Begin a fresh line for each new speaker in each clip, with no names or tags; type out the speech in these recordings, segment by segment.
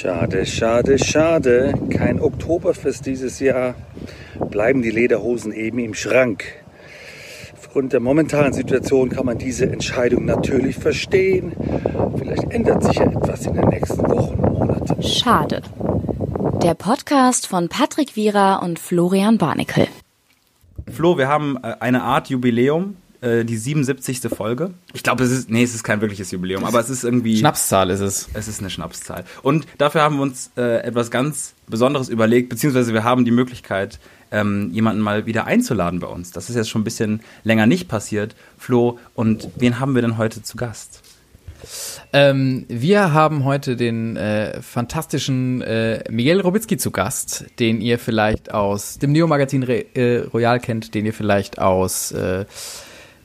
Schade, schade, schade. Kein Oktoberfest dieses Jahr. Bleiben die Lederhosen eben im Schrank. Aufgrund der momentanen Situation kann man diese Entscheidung natürlich verstehen. Vielleicht ändert sich ja etwas in den nächsten Wochen und Monaten.
Schade. Der Podcast von Patrick Wierer und Florian Barnikel.
Flo, wir haben äh, eine Art Jubiläum, äh, die 77. Folge. Ich glaube, es ist, nee, es ist kein wirkliches Jubiläum, aber es ist irgendwie.
Schnapszahl ist es.
Es ist eine Schnapszahl. Und dafür haben wir uns äh, etwas ganz Besonderes überlegt, beziehungsweise wir haben die Möglichkeit, ähm, jemanden mal wieder einzuladen bei uns. Das ist jetzt schon ein bisschen länger nicht passiert. Flo, und wen haben wir denn heute zu Gast?
Ähm, wir haben heute den äh, fantastischen äh, Miguel Robitzky zu Gast, den ihr vielleicht aus dem Neo-Magazin äh, Royal kennt, den ihr vielleicht aus äh,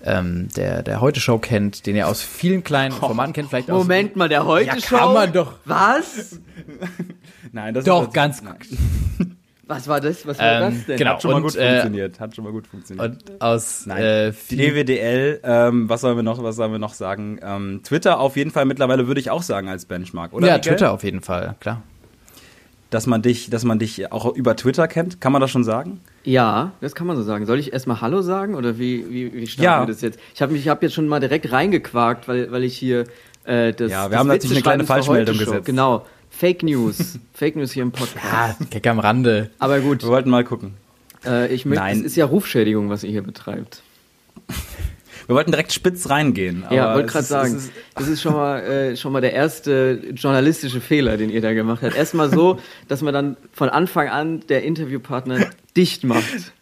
ähm, der, der Heute-Show kennt, den ihr aus vielen kleinen Formaten kennt, vielleicht
Moment
aus,
mal, der Heute-Show?
Ja, kann man doch.
Was?
Nein, das
Doch,
ist
ganz
nein.
Was war das? Was war
Ähm,
das denn?
genau.
Hat schon mal
Und,
gut
äh,
funktioniert. Hat schon mal gut funktioniert.
Und aus
Nein.
äh,
DWDL, ähm, was sollen wir noch, was sollen wir noch sagen? Ähm, Twitter auf jeden Fall mittlerweile würde ich auch sagen als Benchmark, oder?
ja,
Miguel?
Twitter auf jeden Fall, klar.
Dass man dich, dass man dich auch über Twitter kennt, kann man das schon sagen?
Ja, das kann man so sagen. Soll ich erstmal Hallo sagen oder wie, wie, wie starten
Ja.
wir das jetzt? Ich habe ich hab jetzt schon mal direkt reingequakt, weil, weil ich hier äh, das.
Ja, wir
das
haben natürlich eine kleine Falschmeldung gesetzt.
Genau. Fake News. Fake News hier im Podcast.
Ah, Gag am Rande.
Aber gut,
Wir wollten mal gucken.
äh, ich möchte,
Nein.
es ist ja Rufschädigung, was ihr hier betreibt.
Wir wollten direkt spitz reingehen.
ja, wollte gerade sagen,
ist-
das ist schon mal, äh, schon mal der erste journalistische Fehler, den ihr da gemacht habt. Erstmal so, dass man dann von Anfang an der Interviewpartner dicht macht.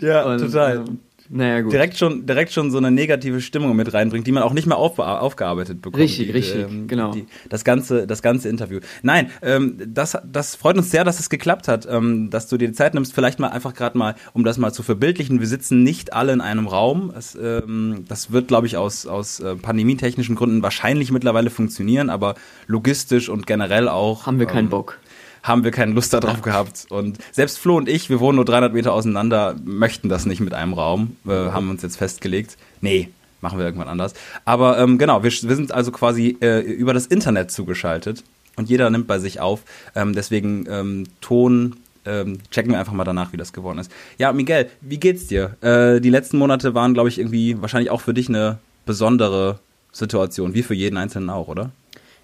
Ja,
Und,
total.
ähm, naja, gut.
direkt schon, direkt schon so eine negative Stimmung mit reinbringt, die man auch nicht mehr auf, aufgearbeitet bekommt.
Richtig,
die,
richtig, genau.
Die, das ganze, das ganze Interview. Nein, ähm, das, das freut uns sehr, dass es geklappt hat, ähm, dass du dir die Zeit nimmst. Vielleicht mal einfach gerade mal, um das mal zu verbildlichen. Wir sitzen nicht alle in einem Raum. Es, ähm, das wird, glaube ich, aus, aus äh, pandemietechnischen Gründen wahrscheinlich mittlerweile funktionieren, aber logistisch und generell auch.
Haben wir keinen
ähm,
Bock.
Haben wir keine Lust darauf gehabt. Und selbst Flo und ich, wir wohnen nur 300 Meter auseinander, möchten das nicht mit einem Raum. Wir haben uns jetzt festgelegt. Nee, machen wir irgendwann anders. Aber ähm, genau, wir, wir sind also quasi äh, über das Internet zugeschaltet und jeder nimmt bei sich auf. Ähm, deswegen ähm, Ton. Ähm, checken wir einfach mal danach, wie das geworden ist. Ja, Miguel, wie geht's dir? Äh, die letzten Monate waren, glaube ich, irgendwie wahrscheinlich auch für dich eine besondere Situation, wie für jeden Einzelnen auch, oder?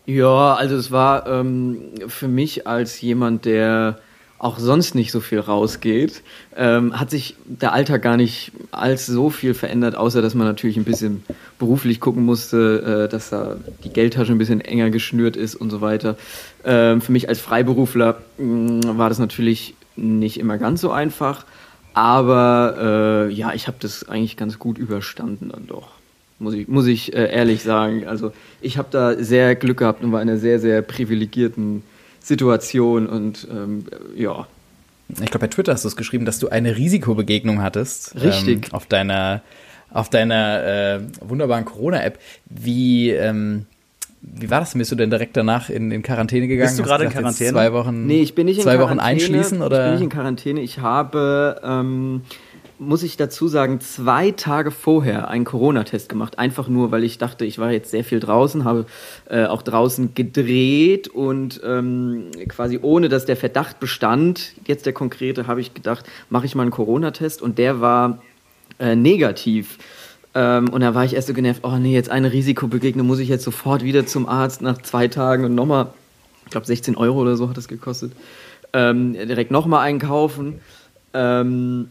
Ja, also es war ähm, für mich als jemand, der auch sonst nicht so viel rausgeht, ähm, hat sich der Alltag gar nicht als so viel verändert, außer dass man natürlich ein bisschen beruflich gucken musste, äh, dass da die Geldtasche ein bisschen enger geschnürt ist und so weiter. Ähm, für mich als Freiberufler mh, war das natürlich nicht immer ganz so einfach, aber äh, ja, ich habe das eigentlich ganz gut überstanden dann doch muss ich, muss ich äh, ehrlich sagen. Also ich habe da sehr Glück gehabt und war in einer sehr, sehr privilegierten Situation und ähm, ja.
Ich glaube, bei Twitter hast du es geschrieben, dass du eine Risikobegegnung hattest.
Richtig.
Ähm, auf deiner, auf deiner äh, wunderbaren Corona-App. Wie, ähm, wie war das? Bist du denn direkt danach in, in Quarantäne gegangen?
Bist du gerade in Quarantäne?
Zwei Wochen,
Nee, ich bin nicht in
zwei
Quarantäne.
Wochen einschließen
Ich
oder?
bin nicht in Quarantäne. Ich habe, ähm, muss ich dazu sagen, zwei Tage vorher einen Corona-Test gemacht. Einfach nur, weil ich dachte, ich war jetzt sehr viel draußen, habe äh, auch draußen gedreht und ähm, quasi ohne, dass der Verdacht bestand, jetzt der konkrete, habe ich gedacht, mache ich mal einen Corona-Test und der war äh, negativ. Ähm, und da war ich erst so genervt, oh nee, jetzt eine Risikobegegnung, muss ich jetzt sofort wieder zum Arzt nach zwei Tagen und nochmal, ich glaube 16 Euro oder so hat das gekostet, ähm, direkt nochmal einkaufen. Ähm,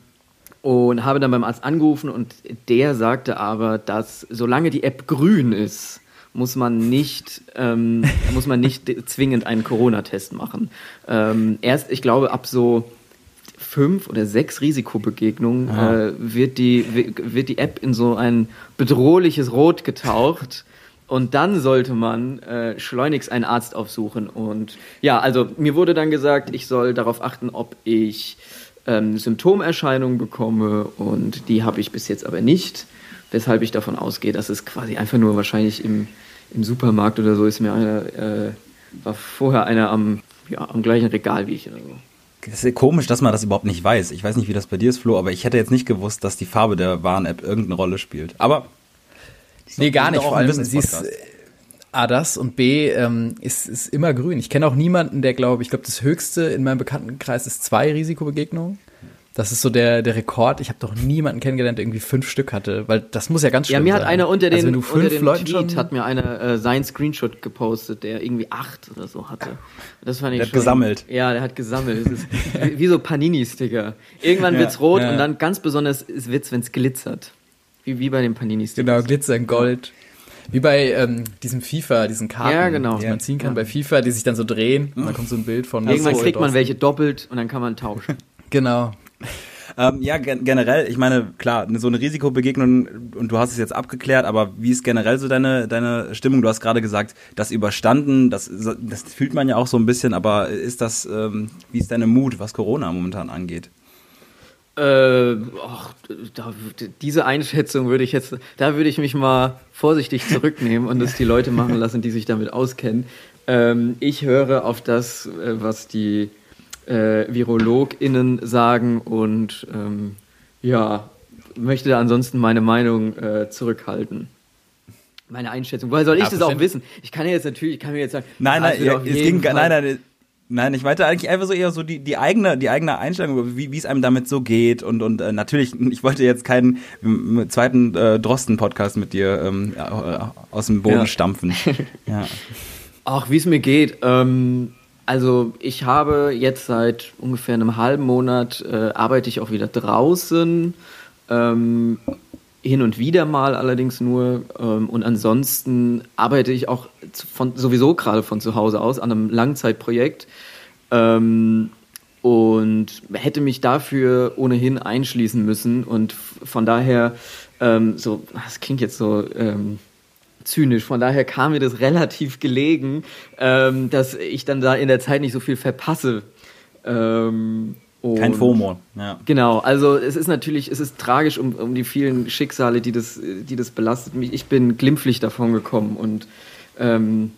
und habe dann beim Arzt angerufen und der sagte aber, dass solange die App grün ist, muss man nicht, ähm, muss man nicht zwingend einen Corona-Test machen. Ähm, erst, ich glaube, ab so fünf oder sechs Risikobegegnungen äh, wird, die, wird die App in so ein bedrohliches Rot getaucht. Und dann sollte man äh, schleunigst einen Arzt aufsuchen. Und ja, also mir wurde dann gesagt, ich soll darauf achten, ob ich ähm, Symptomerscheinungen bekomme. Und die habe ich bis jetzt aber nicht. Weshalb ich davon ausgehe, dass es quasi einfach nur wahrscheinlich im, im Supermarkt oder so ist mir einer, äh, war vorher einer am, ja, am gleichen Regal wie ich oder so.
Es ist komisch, dass man das überhaupt nicht weiß. Ich weiß nicht, wie das bei dir ist, Flo, aber ich hätte jetzt nicht gewusst, dass die Farbe der Warn-App irgendeine Rolle spielt. Aber
Nee, gar nicht. Vor allem, sie ist äh, A, das und B, ähm, ist, ist immer grün. Ich kenne auch niemanden, der glaube ich, glaube das höchste in meinem Bekanntenkreis ist zwei Risikobegegnungen. Das ist so der, der Rekord. Ich habe doch niemanden kennengelernt, der irgendwie fünf Stück hatte, weil das muss ja ganz schön
Ja,
sein.
mir hat einer unter den,
also wenn du
unter
fünf
den
Leuten
Tweet hat mir einer äh, seinen Screenshot gepostet, der irgendwie acht oder so hatte. Das fand ich
Der hat
schon,
gesammelt.
Ja, der hat gesammelt. Das ist wie, wie so Panini-Sticker. Irgendwann wird's rot
ja.
und dann ganz besonders ist wird's, wenn's glitzert. Wie, wie bei den Panini-Stickers.
Genau, Glitzer in Gold. Wie bei ähm, diesem FIFA, diesen Karten,
Ja, genau.
die
Ja.
man ziehen kann bei FIFA, die sich dann so drehen und dann kommt so ein Bild von
Irgendwann kriegt man welche doppelt und dann kann man tauschen.
Genau.
Ähm, ja, gen generell, ich meine, klar, so eine Risikobegegnung, und du hast es jetzt abgeklärt, aber wie ist generell so deine, deine Stimmung? Du hast gerade gesagt, das überstanden, das, das fühlt man ja auch so ein bisschen, aber ist das, ähm, wie ist deine Mut, was Corona momentan angeht?
Äh, ach, da, diese Einschätzung würde ich jetzt, da würde ich mich mal vorsichtig zurücknehmen und es die Leute machen lassen, die sich damit auskennen. Ähm, ich höre auf das, äh, was die äh, VirologInnen sagen und ähm, ja, möchte da ansonsten meine Meinung äh, zurückhalten. Meine Einschätzung. Woher soll ich
Ja,
das auch wissen? Ich kann ja jetzt natürlich, ich kann mir jetzt sagen,
Nein, nein, ja, es ging, nein, nein, nein, ich meinte eigentlich einfach so eher so die, die eigene, die eigene Einstellung, wie, wie es einem damit so geht und, und äh, natürlich, ich wollte jetzt keinen ähm, zweiten äh, Drosten-Podcast mit dir ähm, äh, aus dem Boden
Ja.
stampfen. Ja.
Ach, wie es mir geht. Ähm, also ich habe jetzt seit ungefähr einem halben Monat äh, arbeite ich auch wieder draußen. Ähm, hin und wieder mal allerdings nur. Ähm, und ansonsten arbeite ich auch von, sowieso gerade von zu Hause aus an einem Langzeitprojekt. Ähm, und hätte mich dafür ohnehin einschließen müssen. Und von daher, ähm, so, das klingt jetzt so ähm, zynisch, von daher kam mir das relativ gelegen, ähm, dass ich dann da in der Zeit nicht so viel verpasse. Ähm,
Kein
und-
FOMO. Ja.
Genau, also es ist natürlich, es ist tragisch um, um die vielen Schicksale, die das, die das belastet mich. Ich bin glimpflich davon gekommen und ähm,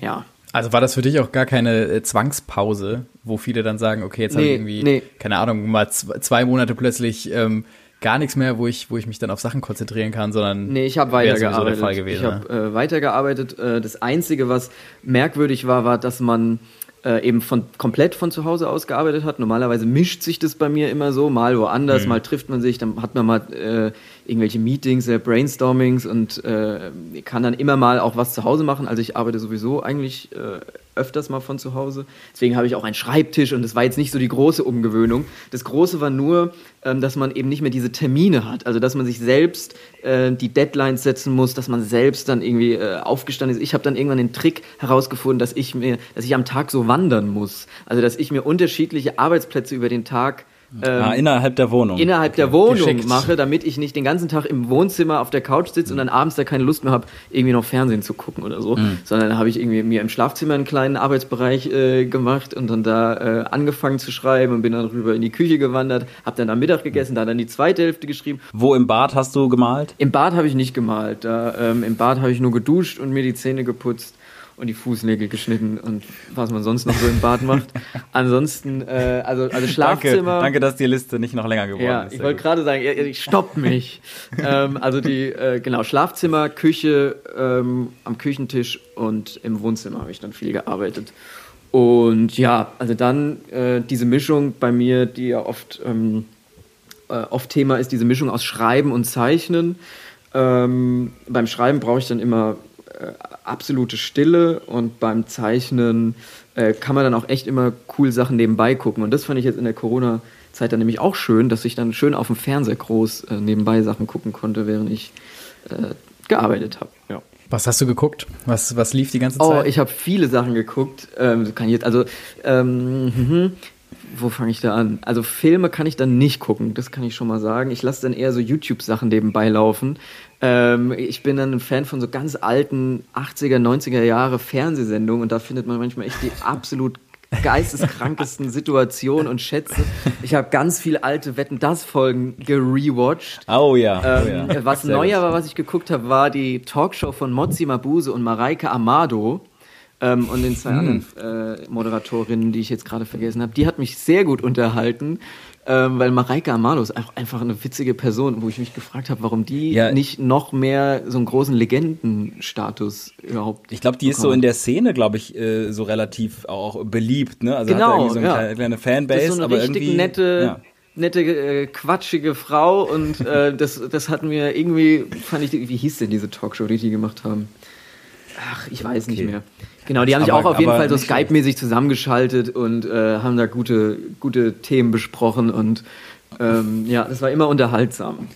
ja.
Also war das für dich auch gar keine äh, Zwangspause, wo viele dann sagen, okay, jetzt habe
Nee,
ich irgendwie,
nee.
keine Ahnung, mal zw- zwei Monate plötzlich ähm, gar nichts mehr, wo ich, wo ich mich dann auf Sachen konzentrieren kann, sondern
Nee, ich habe weitergearbeitet.
gewesen.
ich habe äh, weitergearbeitet. Äh, das Einzige, was merkwürdig war, war, dass man äh, eben von komplett von zu Hause aus gearbeitet hat. Normalerweise mischt sich das bei mir immer so, mal woanders, mal trifft man sich, dann hat man mal äh, irgendwelche Meetings, äh, Brainstormings und äh, kann dann immer mal auch was zu Hause machen. Also ich arbeite sowieso eigentlich äh, öfters mal von zu Hause. Deswegen habe ich auch einen Schreibtisch und das war jetzt nicht so die große Umgewöhnung. Das Große war nur, ähm, dass man eben nicht mehr diese Termine hat. Also dass man sich selbst äh, die Deadlines setzen muss, dass man selbst dann irgendwie äh, aufgestanden ist. Ich habe dann irgendwann den Trick herausgefunden, dass ich mir, dass ich am Tag so wandern muss. Also dass ich mir unterschiedliche Arbeitsplätze über den Tag ähm,
ah, innerhalb der Wohnung.
innerhalb der Wohnung
geschickt.
mache, damit ich nicht den ganzen Tag im Wohnzimmer auf der Couch sitze und dann abends da keine Lust mehr habe, irgendwie noch Fernsehen zu gucken oder so, sondern da habe ich irgendwie mir im Schlafzimmer einen kleinen Arbeitsbereich äh, gemacht und dann da äh, angefangen zu schreiben und bin dann rüber in die Küche gewandert, habe dann am Mittag gegessen, da dann die zweite Hälfte geschrieben.
Wo im Bad hast du gemalt?
Im Bad habe ich nicht gemalt, da ähm, im Bad habe ich nur geduscht und mir die Zähne geputzt und die Fußnägel geschnitten und was man sonst noch so im Bad macht. Ansonsten, äh, also, also Schlafzimmer.
Danke, danke, dass die Liste nicht noch länger geworden
Ja,
ist.
ich wollte gerade sagen, ihr- stoppt mich. ähm, also die, äh, genau, Schlafzimmer, Küche, ähm, am Küchentisch und im Wohnzimmer habe ich dann viel gearbeitet. Und ja, also dann äh, diese Mischung bei mir, die ja oft, ähm, äh, oft Thema ist, diese Mischung aus Schreiben und Zeichnen. Ähm, beim Schreiben brauche ich dann immer äh, absolute Stille und beim Zeichnen äh, kann man dann auch echt immer cool Sachen nebenbei gucken. Und das fand ich jetzt in der Corona-Zeit dann nämlich auch schön, dass ich dann schön auf dem Fernseher groß äh, nebenbei Sachen gucken konnte, während ich äh, gearbeitet habe. Ja.
Was hast du geguckt? Was, was lief die ganze
Oh,
Zeit?
ich habe viele Sachen geguckt. Ähm, kann ich jetzt, also, ähm, mhm. Wo fange ich da an? Also Filme kann ich dann nicht gucken, das kann ich schon mal sagen. Ich lasse dann eher so YouTube-Sachen nebenbei laufen. Ähm, ich bin dann ein Fan von so ganz alten 80er, 90er Jahre Fernsehsendungen und da findet man manchmal echt die absolut geisteskrankesten Situationen und Schätze. Ich habe ganz viele alte Wetten das Folgen gerewatcht.
Oh ja. Oh
Ähm,
ja.
Was
Sehr
neuer war, was ich geguckt habe, war die Talkshow von Mozzi Mabuse und Mareike Amado. Ähm, und den zwei
Hm.
anderen äh, Moderatorinnen, die ich jetzt gerade vergessen habe. Die hat mich sehr gut unterhalten. Ähm, weil Mareike Amado ist einfach, einfach eine witzige Person, wo ich mich gefragt habe, warum die
Ja.
nicht noch mehr so einen großen Legendenstatus überhaupt.
Ich glaube, die ist so in der Szene, glaube ich, äh, so relativ auch beliebt, ne? Also
Genau,
hat irgendwie so eine
ja.
kleine, kleine
Das
Fanbase,
ist so eine
aber
richtig
irgendwie
nette,
ja.
nette, äh, quatschige Frau und äh, das, das hat mir irgendwie, fand ich, wie hieß denn diese Talkshow, die die gemacht haben? Ach, ich weiß nicht
Okay.
mehr. Genau, die haben sich
Aber-
auch auf jeden Fall so. Skype-mäßig zusammengeschaltet und äh, haben da gute, gute Themen besprochen und ähm, ja, das war immer unterhaltsam.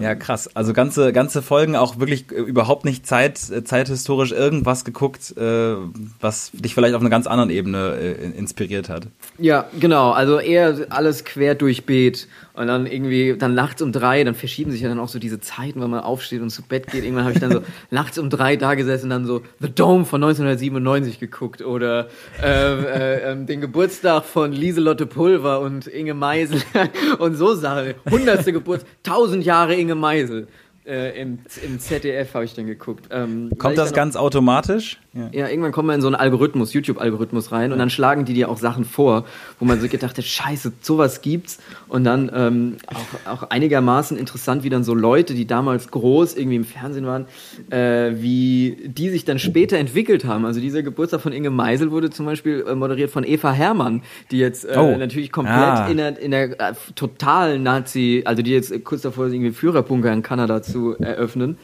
Ja, krass. Also ganze, ganze Folgen auch wirklich äh, überhaupt nicht zeit, äh, zeithistorisch irgendwas geguckt, äh, was dich vielleicht auf einer ganz anderen Ebene äh, inspiriert hat.
Ja, genau. Also eher alles quer durch Beet und dann irgendwie dann nachts um drei, dann verschieben sich ja dann auch so diese Zeiten, wenn man aufsteht und zu Bett geht. Irgendwann habe ich dann so nachts um drei da gesessen und dann so The Dome von 1997 geguckt oder äh, äh, ähm, den Geburtstag von Lieselotte Pulver und Inge Meisel und so Sachen. Hundertste Geburtstag, tausend Jahre Inge Meisel. Äh, im, Im ZDF habe ich dann geguckt. Ähm,
Kommt das
dann auch-
ganz automatisch? Ja.
ja, irgendwann kommt man in so einen Algorithmus, YouTube-Algorithmus rein und dann schlagen die dir auch Sachen vor, wo man so gedacht hat, scheiße, sowas gibt's. Und dann ähm, auch, auch einigermaßen interessant, wie dann so Leute, die damals groß irgendwie im Fernsehen waren, äh, wie die sich dann später entwickelt haben. Also dieser Geburtstag von Inge Meisel wurde zum Beispiel äh, moderiert von Eva Herrmann, die jetzt äh,
Oh.
natürlich komplett
Ah.
in der, in der äh, totalen Nazi, also die jetzt kurz davor ist, irgendwie Führerbunker in Kanada zu eröffnen.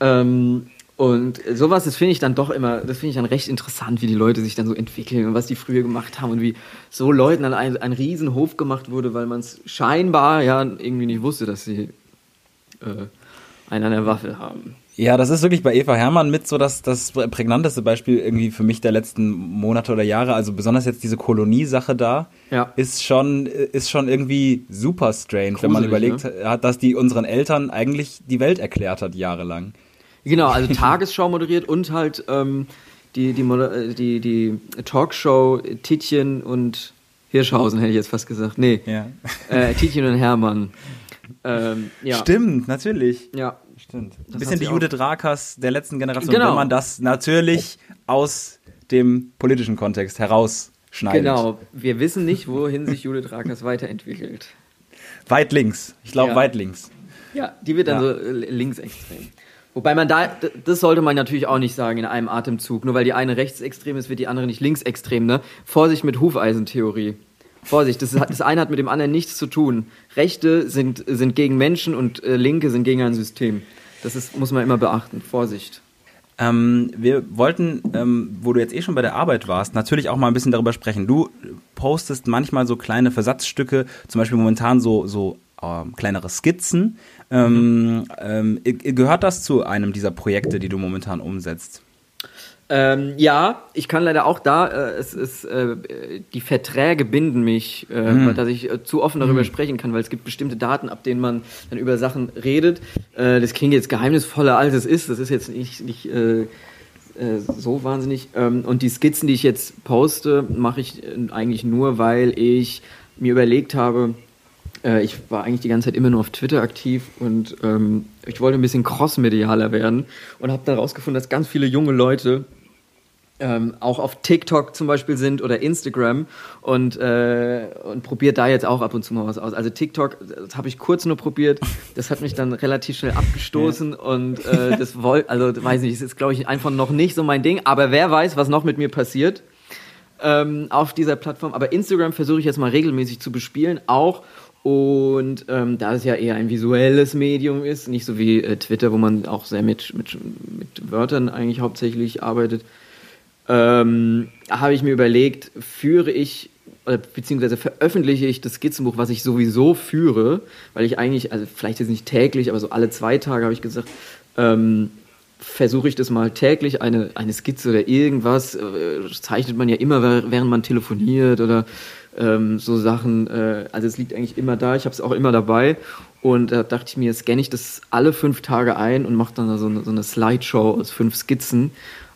Ähm, und sowas, das finde ich dann doch immer, das finde ich dann recht interessant, wie die Leute sich dann so entwickeln und was die früher gemacht haben und wie so Leuten dann ein, ein Riesenhof gemacht wurde, weil man es scheinbar ja irgendwie nicht wusste, dass sie äh, einen an der Waffel haben.
Ja, das ist wirklich bei Eva Hermann mit so das, das prägnanteste Beispiel irgendwie für mich der letzten Monate oder Jahre. Also besonders jetzt diese Koloniesache da
Ja.
ist schon ist schon irgendwie super strange, wenn man
Gruselig,
überlegt hat, dass die unseren Eltern eigentlich die Welt erklärt hat jahrelang.
Genau, also Tagesschau moderiert und halt ähm, die, die, äh, die, die Talkshow Titchen und Hirschhausen, hätte ich jetzt fast gesagt. Nee,
Ja.
äh, Titchen und Hermann. Ähm, ja.
Stimmt, natürlich.
Ja,
Stimmt. Ein bisschen die Judith Rakers der letzten Generation,
Genau.
wenn man das natürlich aus dem politischen Kontext herausschneidet.
genau. Wir wissen nicht, wohin sich Judith Rakers weiterentwickelt.
Weit links. Ich glaube
Ja.
weit links.
Ja, die wird dann
Ja.
so äh, linksextrem. Wobei man da, das sollte man natürlich auch nicht sagen in einem Atemzug. Nur weil die eine rechtsextrem ist, wird die andere nicht linksextrem, ne? Vorsicht mit Hufeisentheorie. Vorsicht, das, hat, das eine hat mit dem anderen nichts zu tun. Rechte sind, sind gegen Menschen und äh, Linke sind gegen ein System. Das ist, muss man immer beachten. Vorsicht.
Ähm, wir wollten, ähm, wo du jetzt eh schon bei der Arbeit warst, natürlich auch mal ein bisschen darüber sprechen. Du postest manchmal so kleine Versatzstücke, zum Beispiel momentan so, so ähm, kleinere Skizzen. Ähm, ähm, gehört das zu einem dieser Projekte, die du momentan umsetzt?
Ähm, ja, ich kann leider auch da, äh, es ist, äh, die Verträge binden mich, äh, dass ich äh, zu offen darüber sprechen kann, weil es gibt bestimmte Daten, ab denen man dann über Sachen redet. Äh, das klingt jetzt geheimnisvoller, als es ist. Das ist jetzt nicht, nicht äh, so wahnsinnig. Ähm, und die Skizzen, die ich jetzt poste, mache ich eigentlich nur, weil ich mir überlegt habe, äh, ich war eigentlich die ganze Zeit immer nur auf Twitter aktiv und ähm, ich wollte ein bisschen crossmedialer werden und habe dann rausgefunden, dass ganz viele junge Leute ähm, auch auf TikTok zum Beispiel sind oder Instagram und, äh, und probiert da jetzt auch ab und zu mal was aus. Also TikTok, das habe ich kurz nur probiert, das hat mich dann relativ schnell abgestoßen und äh, das wollte, also weiß nicht, es ist glaube ich einfach noch nicht so mein Ding, aber wer weiß, was noch mit mir passiert ähm, auf dieser Plattform. Aber Instagram versuche ich jetzt mal regelmäßig zu bespielen, auch. Und ähm, da es ja eher ein visuelles Medium ist, nicht so wie äh, Twitter, wo man auch sehr mit, mit, mit Wörtern eigentlich hauptsächlich arbeitet, ähm, habe ich mir überlegt, führe ich oder beziehungsweise veröffentliche ich das Skizzenbuch, was ich sowieso führe, weil ich eigentlich, also vielleicht jetzt nicht täglich, aber so alle zwei Tage habe ich gesagt, ähm, versuche ich das mal täglich, eine, eine Skizze oder irgendwas, äh, zeichnet man ja immer, während man telefoniert oder ähm, so Sachen. Äh, also es liegt eigentlich immer da, ich habe es auch immer dabei. Und da dachte ich mir, scanne ich das alle fünf Tage ein und mache dann da so eine, so eine Slideshow aus fünf Skizzen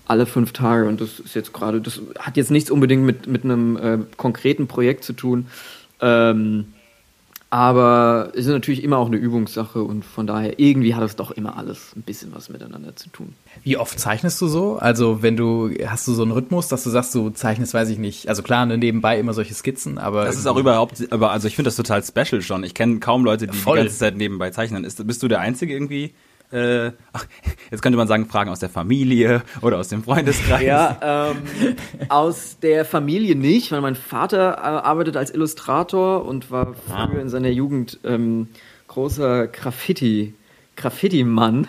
alle fünf Tage. Und das ist jetzt gerade, das hat jetzt nichts unbedingt mit, mit einem äh, konkreten Projekt zu tun. Ähm, Aber es ist natürlich immer auch eine Übungssache und von daher irgendwie hat es doch immer alles ein bisschen was miteinander zu tun.
Wie oft zeichnest du so? Also wenn du, hast du so einen Rhythmus, dass du sagst, du zeichnest, weiß ich nicht, also klar, ne, nebenbei immer solche Skizzen, aber.
Das ist auch überhaupt, aber also ich finde das total special schon. Ich kenne kaum Leute, die
Voll.
die ganze Zeit nebenbei zeichnen. Ist, bist du der Einzige irgendwie? Äh, ach, jetzt könnte man sagen, Fragen aus der Familie oder aus dem Freundeskreis.
Ja, ähm, aus der Familie nicht, weil mein Vater äh, arbeitet als Illustrator und war früher in seiner Jugend ähm, großer Graffiti, Graffiti-Mann.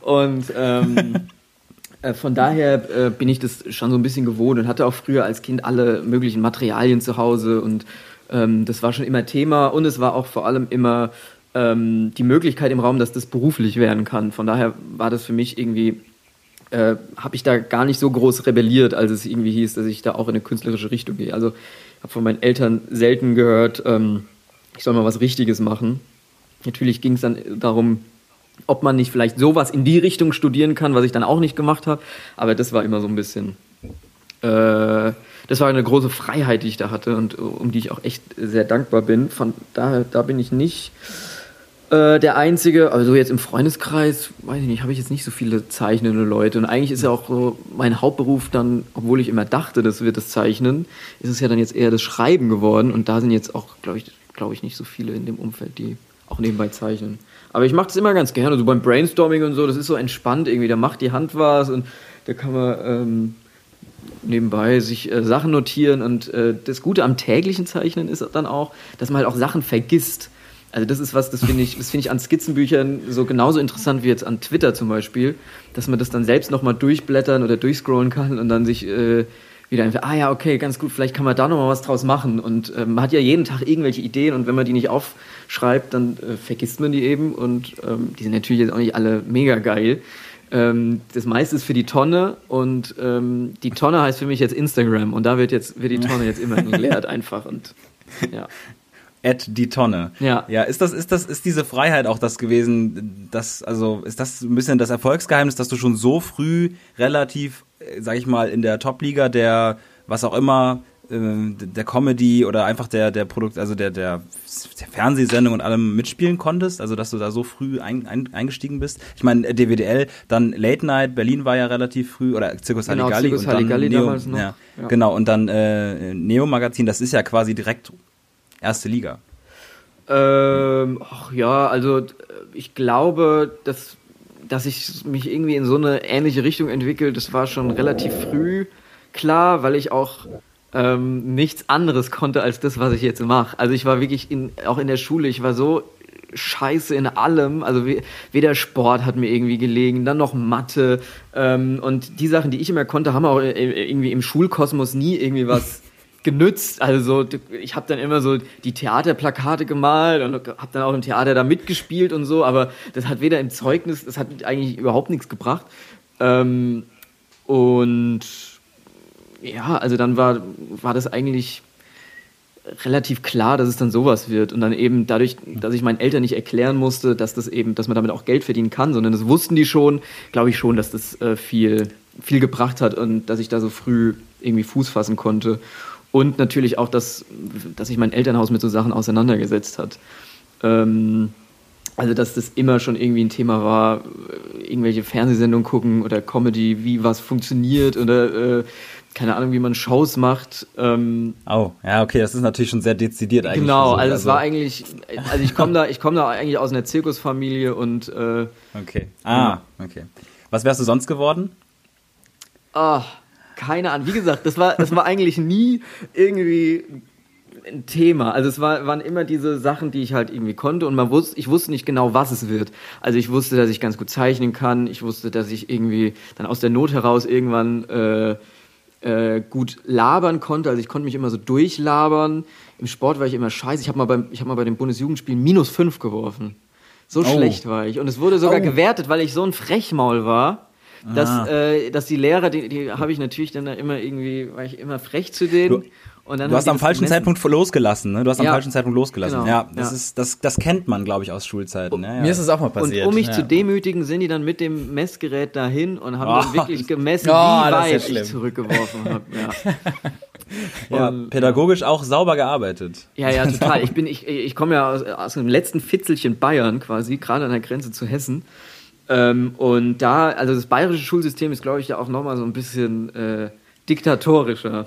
Und ähm, äh, von daher äh, bin ich das schon so ein bisschen gewohnt und hatte auch früher als Kind alle möglichen Materialien zu Hause und ähm, das war schon immer Thema und es war auch vor allem immer ähm, die Möglichkeit im Raum, dass das beruflich werden kann. Von daher war das für mich irgendwie äh, habe ich da gar nicht so groß rebelliert, als es irgendwie hieß, dass ich da auch in eine künstlerische Richtung gehe. Also ich habe von meinen Eltern selten gehört, ähm, ich soll mal was Richtiges machen. Natürlich ging es dann darum, ob man nicht vielleicht sowas in die Richtung studieren kann, was ich dann auch nicht gemacht habe. Aber das war immer so ein bisschen, äh, das war eine große Freiheit, die ich da hatte und um die ich auch echt sehr dankbar bin. Von daher, da bin ich nicht äh, der Einzige, also jetzt im Freundeskreis, weiß ich nicht, habe ich jetzt nicht so viele zeichnende Leute. Und eigentlich ist ja auch so mein Hauptberuf dann, obwohl ich immer dachte, das wird das Zeichnen, ist es ja dann jetzt eher das Schreiben geworden. Und da sind jetzt auch, glaube ich, glaube ich, nicht so viele in dem Umfeld, die auch nebenbei zeichnen. Aber ich mache das immer ganz gerne, so beim Brainstorming und so, das ist so entspannt irgendwie, da macht die Hand was und da kann man ähm, nebenbei sich äh, Sachen notieren und äh, das Gute am täglichen Zeichnen ist dann auch, dass man halt auch Sachen vergisst. Also das ist was, das finde ich, das finde ich an Skizzenbüchern so genauso interessant wie jetzt an Twitter zum Beispiel, dass man das dann selbst nochmal durchblättern oder durchscrollen kann und dann sich äh, wieder einfach, ah ja, okay, ganz gut, vielleicht kann man da nochmal was draus machen. Und ähm, man hat ja jeden Tag irgendwelche Ideen und wenn man die nicht aufschreibt, dann äh, vergisst man die eben und ähm, die sind natürlich jetzt auch nicht alle mega geil. Ähm, das meiste ist für die Tonne und ähm, die Tonne heißt für mich jetzt Instagram und da wird jetzt wird die Tonne jetzt immer geleert einfach und ja.
At die Tonne.
Ja.
Ja, ist das, ist das, ist diese Freiheit auch das gewesen, das, also, ist das ein bisschen das Erfolgsgeheimnis, dass du schon so früh relativ, äh, sag ich mal, in der Top-Liga der, was auch immer, äh, der Comedy oder einfach der, der Produkt, also der, der, der Fernsehsendung und allem mitspielen konntest, also dass du da so früh ein, ein, eingestiegen bist. Ich meine, DWDL, dann Late Night, Berlin war ja relativ früh, oder Zirkus
Genau,
Halligalli
Zirkus
und dann
Halligalli
Neo,
damals noch.
Ja,
Ja.
genau, und dann äh, Neo Magazin, das ist ja quasi direkt erste Liga.
Ähm, ach ja, also ich glaube, dass, dass ich mich irgendwie in so eine ähnliche Richtung entwickelt, das war schon relativ früh klar, weil ich auch ähm, nichts anderes konnte als das, was ich jetzt mache. Also ich war wirklich in, auch in der Schule, ich war so scheiße in allem. Also we- weder Sport hat mir irgendwie gelegen, dann noch Mathe. Ähm, und die Sachen, die ich immer konnte, haben auch irgendwie im Schulkosmos nie irgendwie was genützt. Also so, ich habe dann immer so die Theaterplakate gemalt und habe dann auch im Theater da mitgespielt und so, aber das hat weder im Zeugnis, das hat eigentlich überhaupt nichts gebracht. Ähm, und ja, also dann war, war das eigentlich relativ klar, dass es dann sowas wird. Und dann eben dadurch, dass ich meinen Eltern nicht erklären musste, dass das eben, dass man damit auch Geld verdienen kann, sondern das wussten die schon, glaube ich schon, dass das äh, viel, viel gebracht hat und dass ich da so früh irgendwie Fuß fassen konnte. Und natürlich auch, dass, dass sich mein Elternhaus mit so Sachen auseinandergesetzt hat. Ähm, also, dass das immer schon irgendwie ein Thema war, irgendwelche Fernsehsendungen gucken oder Comedy, wie was funktioniert oder äh, keine Ahnung, wie man Shows macht. Ähm,
Oh, ja, okay, das ist natürlich schon sehr dezidiert eigentlich.
genau,
so,
also es war eigentlich, also ich komme da, ich komme da eigentlich aus einer Zirkusfamilie und äh,
Okay. Ah, okay. Was wärst du sonst geworden?
ah, keine Ahnung. Wie gesagt, das war, das war eigentlich nie irgendwie ein Thema. Also es war, waren immer diese Sachen, die ich halt irgendwie konnte und man wusste, ich wusste nicht genau, was es wird. Also ich wusste, dass ich ganz gut zeichnen kann. Ich wusste, dass ich irgendwie dann aus der Not heraus irgendwann äh, äh, gut labern konnte. Also ich konnte mich immer so durchlabern. Im Sport war ich immer scheiße. Ich habe mal, beim- ich hab mal bei den Bundesjugendspielen minus fünf geworfen. So schlecht war ich. Und es wurde sogar
Oh.
gewertet, weil ich so ein Frechmaul war, dass,
Ah.
äh, dass die Lehrer, die, die habe ich natürlich dann da immer irgendwie, war ich immer frech zu denen.
Du-
und dann
Du hast am falschen
gemessen.
Zeitpunkt losgelassen, ne? Du hast am
Ja.
falschen Zeitpunkt losgelassen.
Genau,
Ja, das
ja.
ist, das, das kennt man, glaube ich, aus Schulzeiten. Ja, ja.
Mir ist es auch mal
Und
passiert.
um mich
ja.
zu demütigen, sind die dann mit dem Messgerät dahin und haben
Oh,
dann wirklich gemessen,
Oh,
wie weit ich zurückgeworfen habe. Ja.
Ja,
Und-
pädagogisch auch sauber gearbeitet.
Ja, ja, total. Ich bin, ich, ich komme ja aus, aus dem letzten Fitzelchen Bayern quasi, gerade an der Grenze zu Hessen. Ähm, und da, also das bayerische Schulsystem ist, glaube ich, ja auch nochmal so ein bisschen äh, diktatorischer.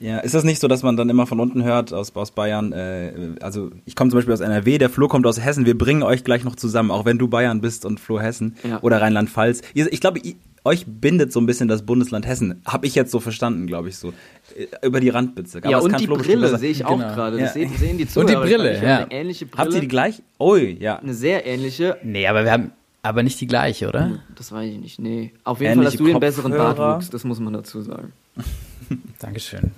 Ja, ist das nicht so, dass man dann immer von unten hört aus, aus Bayern, äh, also ich komme zum Beispiel aus NRW, der Flo kommt aus Hessen, wir bringen euch gleich noch zusammen, auch wenn du Bayern bist und Flo Hessen
Ja.
oder Rheinland-Pfalz. Ich glaube, euch bindet so ein bisschen das Bundesland Hessen. Habe ich jetzt so verstanden, glaube ich so. Äh, Über die Randbezirke. Aber
ja, und
kann
die
Flo
Brille sehe ich auch
Genau.
gerade.
Ja.
Das sehen, sehen die
Und die
Zuhörer.
Brille, ja.
Eine ähnliche Brille.
Habt ihr die gleich? Ui, ja.
Eine sehr ähnliche.
Nee, aber wir haben aber nicht die gleiche, oder?
Das weiß ich nicht. Nee. Auf jeden
Ähnliche
Fall hast du den besseren. Bartwuchs, das muss man dazu sagen.
Dankeschön.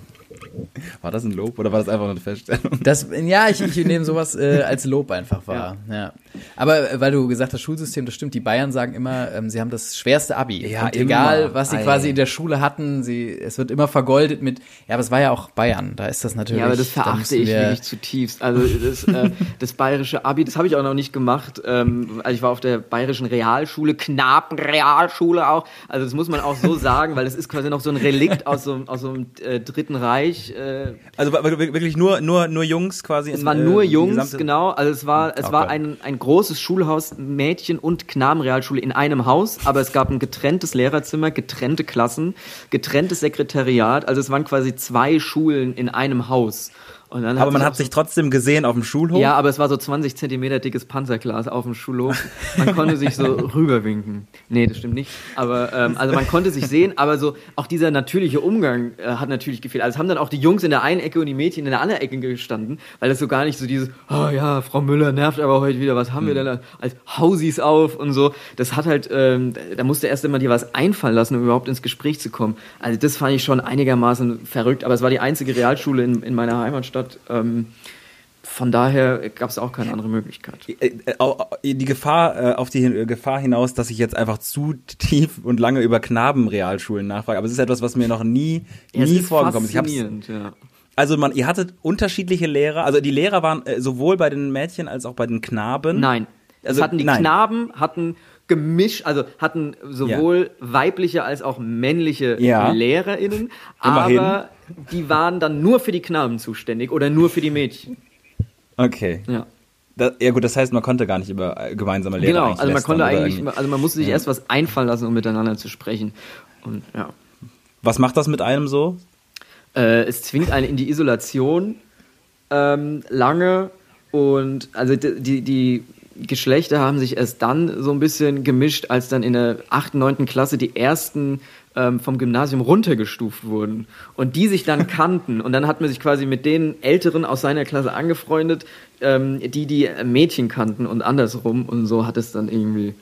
War das ein Lob oder war das einfach nur eine Feststellung?
Das, ja, ich, ich nehme sowas äh, als Lob einfach wahr. Ja. Aber äh, weil du gesagt hast, Schulsystem, das stimmt. Die Bayern sagen immer, ähm, sie haben das schwerste Abi.
Ja,
Und egal,
immer.
was sie
Ei.
quasi in der Schule hatten, sie, es wird immer vergoldet mit. Ja, aber es war ja auch Bayern. Da ist das natürlich.
Ja, aber das
da
verachte ich
wir-
wirklich zutiefst. Also das, äh, das bayerische Abi, das habe ich auch noch nicht gemacht. Ähm, also ich war auf der bayerischen Realschule, Knabenrealschule auch. Also das muss man auch so sagen, weil das ist quasi noch so ein Relikt aus so, aus so einem äh, Dritten Reich. Äh,
Also wirklich nur, nur, nur Jungs quasi?
es waren
äh,
nur
die
Jungs, genau. Also es war, es
Oh
war ein, ein großes Schulhaus, Mädchen- und Knabenrealschule in einem Haus, aber es gab ein getrenntes Lehrerzimmer, getrennte Klassen, getrenntes Sekretariat. Also es waren quasi zwei Schulen in einem Haus.
Aber man hat sich trotzdem gesehen auf dem Schulhof.
ja, aber es war so 20 Zentimeter dickes Panzerglas auf dem Schulhof. Man konnte sich so rüberwinken. Nee, das stimmt nicht. Aber ähm, also man konnte sich sehen, aber so auch dieser natürliche Umgang äh, hat natürlich gefehlt. Also es haben dann auch die Jungs in der einen Ecke und die Mädchen in der anderen Ecke gestanden, weil das so gar nicht so dieses, oh ja, Frau Müller nervt aber heute wieder, was haben wir denn da als Hausis auf und so. Das hat halt, ähm, da musste erst immer dir was einfallen lassen, um überhaupt ins Gespräch zu kommen. Also das fand ich schon einigermaßen verrückt, aber es war die einzige Realschule in, in meiner Heimatstadt. Ähm, von daher gab es auch keine andere Möglichkeit.
Äh, äh, die Gefahr äh, auf die Gefahr hinaus, dass ich jetzt einfach zu tief und lange über Knabenrealschulen nachfrage. Aber es ist etwas, was mir noch nie,
Ja,
nie vorgekommen ist.
Faszinierend, ja.
also man, ihr hattet unterschiedliche Lehrer. Also die Lehrer waren sowohl bei den Mädchen als auch bei den Knaben.
Nein.
Also,
hatten die
nein.
Knaben, hatten gemisch, also hatten sowohl weibliche als auch männliche
Ja.
LehrerInnen,
Immerhin.
aber die waren dann nur für die Knaben zuständig oder nur für die Mädchen.
Okay.
Ja.
Da, ja gut, das heißt, man konnte gar nicht über gemeinsame Lehrer
Genau, also man konnte eigentlich,
irgendwie-
also man musste sich erst was einfallen lassen, um miteinander zu sprechen. Und ja.
Was macht das mit einem so?
Äh, es zwingt einen in die Isolation ähm, lange und also die, die, die Geschlechter haben sich erst dann so ein bisschen gemischt, als dann in der 8., 9. Klasse die ersten ähm, vom Gymnasium runtergestuft wurden und die sich dann kannten und dann hat man sich quasi mit den Älteren aus seiner Klasse angefreundet, ähm, die die Mädchen kannten und andersrum und so hat es dann irgendwie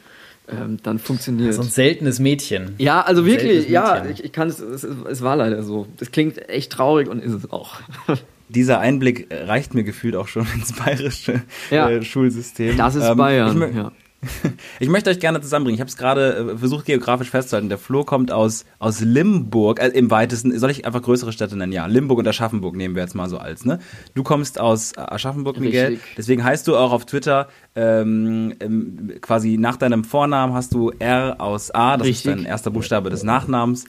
ähm, dann funktioniert.
So ein seltenes Mädchen.
Ja, also wirklich, ja, ich, ich kann es, es, es war leider so. Das klingt echt traurig und ist es auch.
Dieser Einblick reicht mir gefühlt auch schon ins bayerische
Ja.
äh, Schulsystem.
Das ist
Ähm,
Bayern.
Ich,
ja.
ich möchte euch gerne zusammenbringen. Ich habe es gerade äh, versucht geografisch festzuhalten. Der Flo kommt aus aus Limburg, äh, im weitesten. Soll ich einfach größere Städte nennen? Ja, Limburg und Aschaffenburg nehmen wir jetzt mal so als. Ne? Du kommst aus Aschaffenburg, Miguel.
Richtig.
Deswegen heißt du auch auf Twitter ähm, ähm, quasi nach deinem Vornamen hast du R aus A. Das
Richtig.
ist dein erster Buchstabe des Nachnamens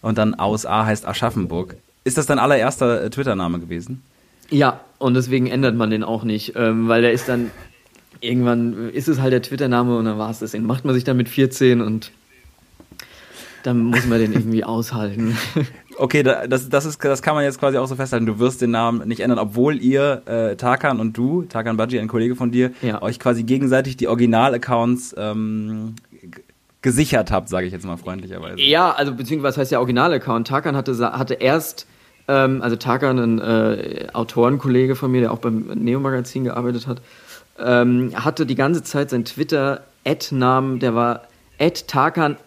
und dann aus A heißt Aschaffenburg. Ist das dein allererster äh, Twitter-Name gewesen?
ja, und deswegen ändert man den auch nicht, ähm, weil der ist dann irgendwann ist es halt der Twitter-Name und dann war es das. Den macht man sich dann mit 14 und dann muss man den irgendwie aushalten.
Okay, da- das, das, ist, das kann man jetzt quasi auch so festhalten. Du wirst den Namen nicht ändern, obwohl ihr, äh, Tarkan und du, Tarkan Baji, ein Kollege von dir,
Ja.
euch quasi gegenseitig die Original-Accounts ähm, gesichert habt, sage ich jetzt mal freundlicherweise.
Ja, also beziehungsweise heißt ja Original-Account. Tarkan hatte, hatte erst, ähm, also Tarkan, ein äh, Autorenkollege von mir, der auch beim Neo-Magazin gearbeitet hat, ähm, hatte die ganze Zeit sein Twitter-Ad-Namen, der war Tarkan-Bakchi.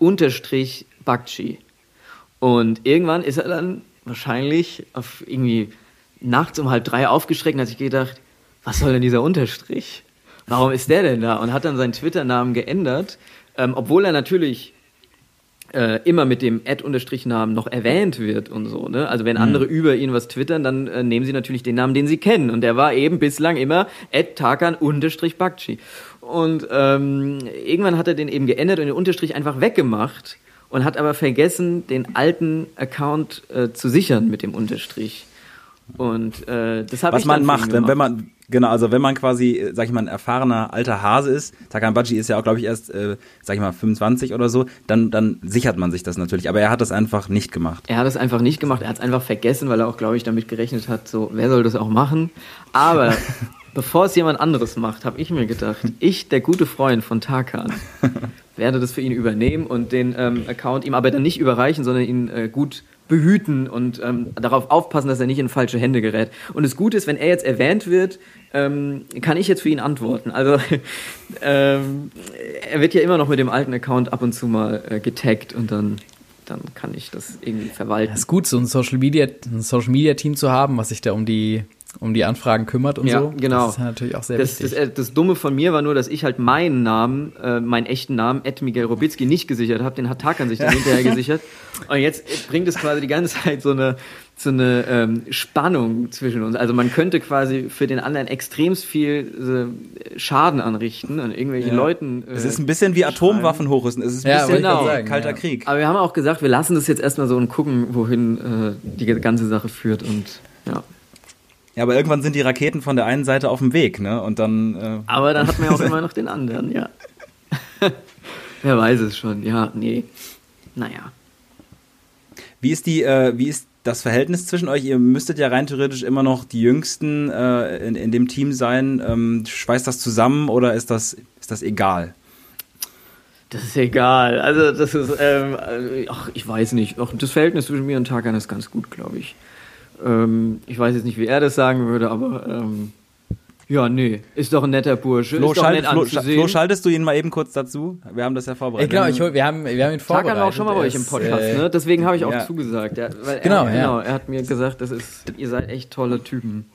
Und irgendwann ist er dann wahrscheinlich auf irgendwie nachts um halb drei aufgeschreckt und hat sich gedacht, was soll denn dieser Unterstrich? Warum ist der denn da? Und hat dann seinen Twitter-Namen geändert, ähm, obwohl er natürlich äh, immer mit dem Ad-Namen noch erwähnt wird und so. Ne? Also wenn andere über ihn was twittern, dann äh, nehmen sie natürlich den Namen, den sie kennen. Und der war eben bislang immer Tarkan-Bakchi. Und ähm, irgendwann hat er den eben geändert und den Unterstrich einfach weggemacht und hat aber vergessen, den alten Account äh, zu sichern mit dem Unterstrich. Und äh, das habe
Was
ich
man macht, wenn, wenn man, genau, also wenn man quasi, äh, sag ich mal, ein erfahrener alter Hase ist, Takanbachi ist ja auch, glaube ich, erst, äh, sag ich mal, 25 oder so, dann, dann sichert man sich das natürlich. Aber er hat das einfach nicht gemacht.
Er hat es einfach nicht gemacht, er hat es einfach vergessen, weil er auch, glaube ich, damit gerechnet hat, so, wer soll das auch machen? Aber bevor es jemand anderes macht, habe ich mir gedacht, ich, der gute Freund von Tarkan, werde das für ihn übernehmen und den ähm, Account ihm aber dann nicht überreichen, sondern ihn äh, gut behüten und ähm, darauf aufpassen, dass er nicht in falsche Hände gerät. Und das Gute ist, wenn er jetzt erwähnt wird, ähm, kann ich jetzt für ihn antworten. Also ähm, er wird ja immer noch mit dem alten Account ab und zu mal äh, getaggt und dann, dann kann ich das irgendwie verwalten.
Es ist gut, so ein Social Media, ein Social Media Team zu haben, was sich da um die, um die Anfragen kümmert und
Ja,
so.
genau.
Das ist natürlich auch sehr
Das, das,
wichtig.
äh, das Dumme von mir war nur, dass ich halt meinen Namen, äh, meinen echten Namen, Ed Miguel Robitzky, nicht gesichert habe. Den hat Tarkan sich dann hinterher gesichert. Und jetzt bringt es quasi die ganze Zeit so eine, so eine ähm, Spannung zwischen uns. Also man könnte quasi für den anderen extremst viel äh, Schaden anrichten an irgendwelchen Leuten. Äh,
Es ist ein bisschen wie Atomwaffen hochrüsten. Es ist ein
Ja,
bisschen
genau.
wie
sagen,
Kalter
ja.
Krieg.
aber wir haben auch gesagt, wir lassen das jetzt erstmal so und gucken, wohin äh, die ganze Sache führt. Und ja.
Ja, aber irgendwann sind die Raketen von der einen Seite auf dem Weg, ne? Und dann, äh,
Aber dann hat man ja auch immer noch den anderen, ja. Wer weiß es schon, ja, nee. Naja.
wie ist die, äh, wie ist das Verhältnis zwischen euch? Ihr müsstet ja rein theoretisch immer noch die Jüngsten äh, in, in dem Team sein. Ähm, schweißt das zusammen oder ist das, ist das egal?
Das ist egal. Also das ist, ähm, äh, ach, ich weiß nicht. Auch das Verhältnis zwischen mir und Tarkan ist ganz gut, glaube ich. Ähm, ich weiß jetzt nicht, wie er das sagen würde, aber ähm, ja, nee, ist doch ein netter Bursche.
Flo,
ist doch
schalt,
nett
Flo. Flo, schaltest du ihn mal eben kurz dazu? Wir haben das ja vorbereitet.
Ey, genau, ich, wir haben, wir haben ihn vorbereitet.
Tarkan war auch schon mal bei
Er
euch im Podcast,
äh,
ne? Deswegen habe ich auch
ja.
zugesagt. Ja, weil
Genau,
er,
ja.
genau, er hat mir gesagt, das ist, ihr seid echt tolle Typen.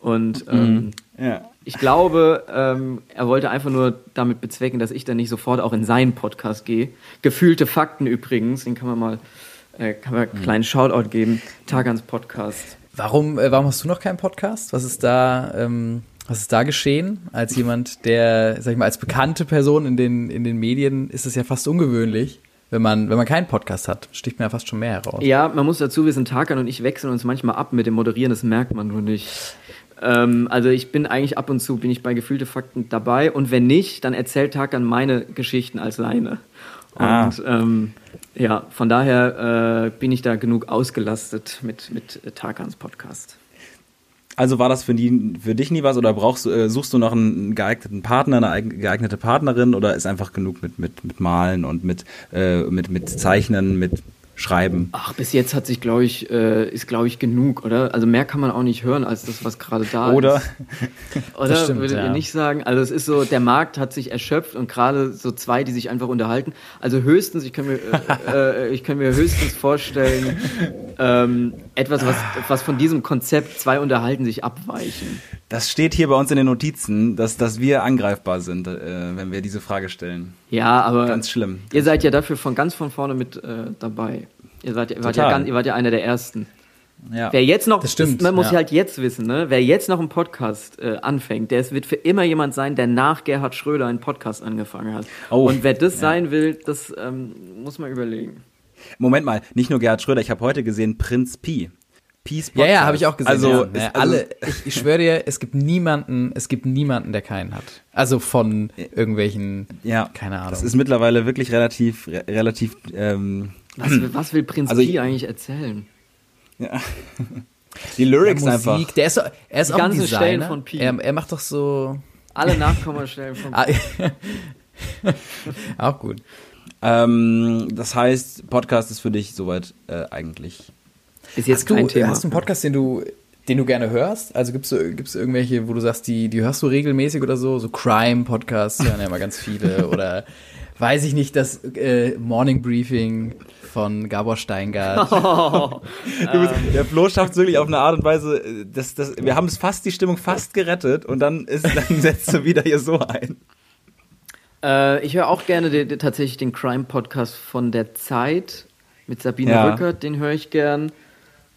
Und ähm,
ja.
Ich glaube, ähm, er wollte einfach nur damit bezwecken, dass ich dann nicht sofort auch in seinen Podcast gehe. Gefühlte Fakten übrigens, den kann man mal, äh, kann man einen kleinen Shoutout geben. Tagans Podcast.
Warum, äh, warum hast du noch keinen Podcast? Was ist da, ähm, was ist da geschehen? Als jemand, der, sag ich mal, als bekannte Person in den, in den Medien ist es ja fast ungewöhnlich, wenn man, wenn man keinen Podcast hat. Sticht mir ja fast schon mehr heraus.
Ja, man muss dazu wissen, Tarkan und ich wechseln uns manchmal ab mit dem Moderieren, das merkt man nur nicht. Ähm, also ich bin eigentlich ab und zu, bin ich bei Gefühlte Fakten dabei und wenn nicht, dann erzählt Tarkan meine Geschichten als seine. Und
Ah.
ähm, ja, von daher äh, bin ich da genug ausgelastet mit, mit äh, Tarkans Podcast.
Also war das für, die, für dich nie was oder brauchst äh, suchst du noch einen geeigneten Partner, eine eig- geeignete Partnerin oder ist einfach genug mit, mit, mit Malen und mit, äh, mit, mit Zeichnen, mit Schreiben?
Ach, bis jetzt hat sich, glaube ich, äh, ist, glaube ich, genug, oder? Also mehr kann man auch nicht hören als das, was gerade da
Oder?
ist. Oder
stimmt,
würdet
ja.
ihr nicht sagen? Also es ist so, der Markt hat sich erschöpft und gerade so zwei, die sich einfach unterhalten. Also höchstens, ich kann mir, äh, äh, ich kann mir höchstens vorstellen, ähm, etwas, was, was von diesem Konzept zwei unterhalten sich abweichen.
Das steht hier bei uns in den Notizen, dass, dass wir angreifbar sind, äh, wenn wir diese Frage stellen.
Ja, aber
Ganz schlimm.
ihr seid ja dafür von ganz von vorne mit äh, dabei. Ihr seid, ihr, wart ja ganz, ihr wart ja einer der ersten.
Ja.
Wer jetzt noch,
Das stimmt,
man muss
ja.
halt jetzt wissen, ne? wer jetzt noch einen Podcast äh, anfängt, der wird für immer jemand sein, der nach Gerhard Schröder einen Podcast angefangen hat.
Oh,
Und wer das sein will, das ähm, muss man überlegen.
Moment mal, nicht nur Gerhard Schröder, ich habe heute gesehen Prinz Pi. Peace
Ja, ja, habe ich auch gesehen.
Also,
ja.
ist,
Ja,
also
alle, ich, ich schwöre dir, es gibt niemanden, es gibt niemanden, der keinen hat. Also von irgendwelchen,
ja,
keine Ahnung.
Das ist mittlerweile wirklich relativ, re relativ. Ähm,
Was, will- was will Prinz
Also
Pi
ich-
eigentlich erzählen?
ja. Die Lyrics
Musik,
einfach.
der ist, so- er ist
Die
auch ein
Stellen
Designer.
von Pi.
Er, er macht doch so,
Alle Nachkommastellen von
ah, auch gut.
Ähm, das heißt, Podcast ist für dich soweit äh, eigentlich.
Ist jetzt
hast du,
kein Thema.
Hast du einen Podcast, den du, den du gerne hörst? Also gibt's gibt's irgendwelche, wo du sagst, die, die hörst du regelmäßig oder so? So Crime-Podcasts hören ja immer ganz viele. oder weiß ich nicht, das äh, Morning Briefing von Gabor Steingart.
Du bist, der Flo schafft es wirklich auf eine Art und Weise, äh, das, das, wir haben es fast, die Stimmung fast gerettet und dann ist, dann setzt du wieder hier so ein.
Äh, ich höre auch gerne den, den, tatsächlich den Crime-Podcast von der Zeit mit Sabine
Ja.
Rückert, den höre ich gern.